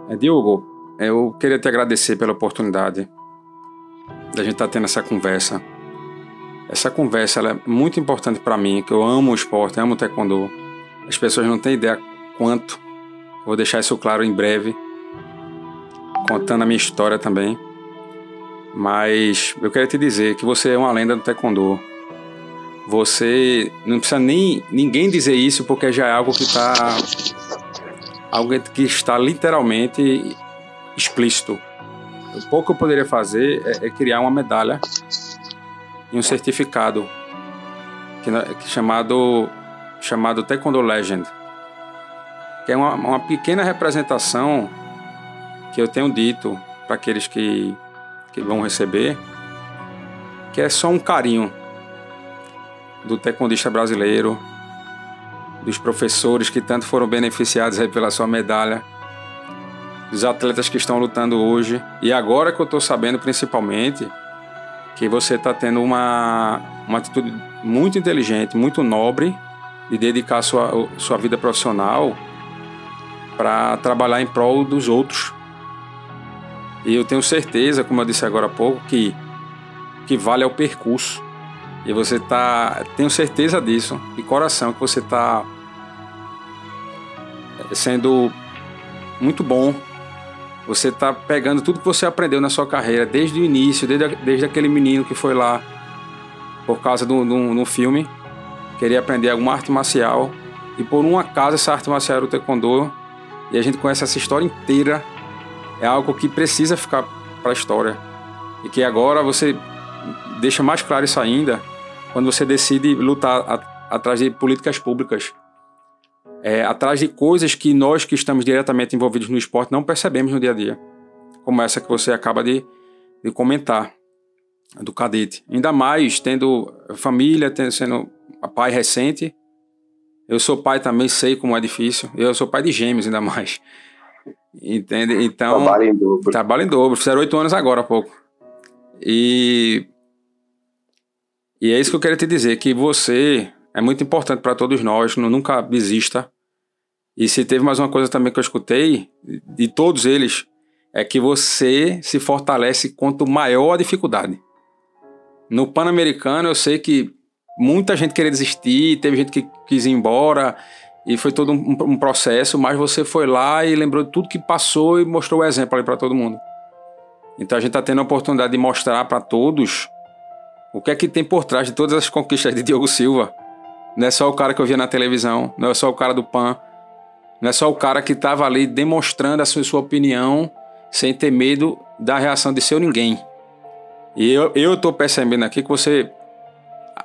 É, Diogo, eu queria te agradecer pela oportunidade da gente estar tá tendo essa conversa. essa conversa é muito importante para mim, que eu amo o esporte, amo o taekwondo. As pessoas não têm ideia quanto. Vou deixar isso claro em breve, contando a minha história também. Mas eu quero te dizer que você é uma lenda do taekwondo. Você não precisa nem ninguém dizer isso porque já é algo que está algo que está literalmente explícito. O pouco que eu poderia fazer é, é criar uma medalha e um certificado que, que chamado chamado Taekwondo Legend, que é uma, uma pequena representação que eu tenho dito para aqueles que, que vão receber, que é só um carinho do taekwondista brasileiro, dos professores que tanto foram beneficiados pela sua medalha, dos atletas que estão lutando hoje. E agora que eu estou sabendo, principalmente, que você está tendo uma, uma atitude muito inteligente, muito nobre de dedicar sua, sua vida profissional para trabalhar em prol dos outros. E eu tenho certeza, como eu disse agora há pouco, que que vale é o percurso. E você tá, tenho certeza disso, de coração que você está sendo muito bom você está pegando tudo que você aprendeu na sua carreira, desde o início, desde, desde aquele menino que foi lá por causa do, do filme, queria aprender alguma arte marcial, e por um acaso essa arte marcial era o taekwondo, e a gente conhece essa história inteira, é algo que precisa ficar para a história. E que agora você deixa mais claro isso ainda quando você decide lutar a, atrás de políticas públicas é, atrás de coisas que nós que estamos diretamente envolvidos no esporte não percebemos no dia a dia, como essa que você acaba de, de comentar, do cadete. Ainda mais tendo família, tendo, sendo pai recente. Eu sou pai também, sei como é difícil. Eu sou pai de gêmeos, ainda mais. Entende? Então. Trabalho em dobro. Trabalho em dobro. Fizeram oito anos agora há pouco. E. E é isso que eu quero te dizer: que você é muito importante para todos nós, nunca desista. E se teve mais uma coisa também que eu escutei, de todos eles, é que você se fortalece quanto maior a dificuldade. No Pan-Americano, eu sei que muita gente queria desistir, teve gente que quis ir embora, e foi todo um, um processo, mas você foi lá e lembrou de tudo que passou e mostrou o exemplo ali para todo mundo. Então a gente está tendo a oportunidade de mostrar para todos o que é que tem por trás de todas as conquistas de Diogo Silva. Não é só o cara que eu via na televisão, não é só o cara do PAN, não é só o cara que estava ali demonstrando a sua, sua, opinião sem ter medo da reação de seu ninguém. E eu, eu percebendo aqui que você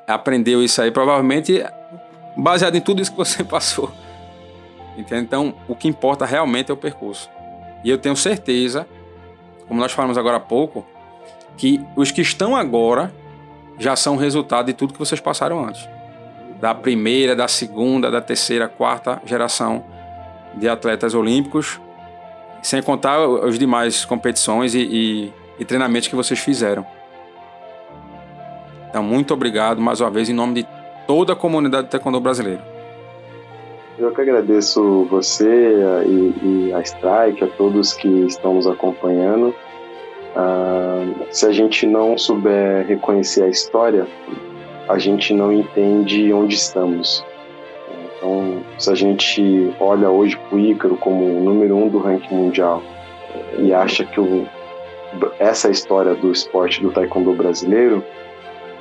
aprendeu isso aí, provavelmente baseado em tudo isso que você passou. Então, o que importa realmente é o percurso. E eu tenho certeza, como nós falamos agora há pouco, que os que estão agora já são resultado de tudo que vocês passaram antes da primeira, da segunda, da terceira, quarta geração de atletas olímpicos, sem contar as demais competições e, e, e treinamentos que vocês fizeram. Então, muito obrigado mais uma vez em nome de toda a comunidade do taekwondo brasileiro. Eu que agradeço você e, e a Strike, a todos que estão nos acompanhando. Uh, se a gente não souber reconhecer a história a gente não entende onde estamos. Então, se a gente olha hoje para o Ícaro como o número um do ranking mundial e acha que o, essa história do esporte do taekwondo brasileiro,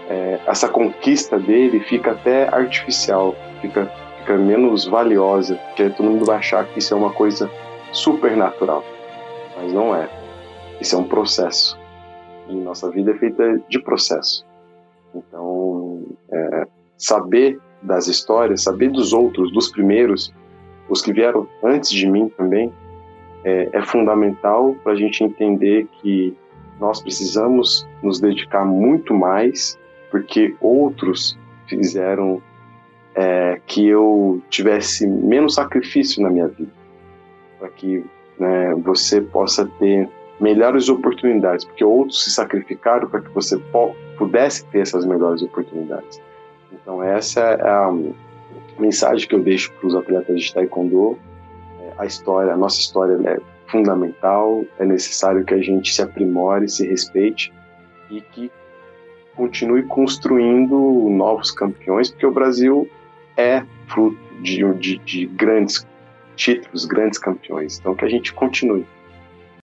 é, essa conquista dele fica até artificial, fica, fica menos valiosa, porque todo mundo vai achar que isso é uma coisa super natural, mas não é. Isso é um processo. E nossa vida é feita de processo. Então, é, saber das histórias, saber dos outros, dos primeiros, os que vieram antes de mim também, é, é fundamental para a gente entender que nós precisamos nos dedicar muito mais, porque outros fizeram é, que eu tivesse menos sacrifício na minha vida, para que né, você possa ter melhores oportunidades, porque outros se sacrificaram para que você pudesse ter essas melhores oportunidades. Então essa é a mensagem que eu deixo para os atletas de taekwondo. É, a história, a nossa história é fundamental, é necessário que a gente se aprimore, se respeite e que continue construindo novos campeões, porque o Brasil é fruto de, de, de grandes títulos, grandes campeões. Então que a gente continue.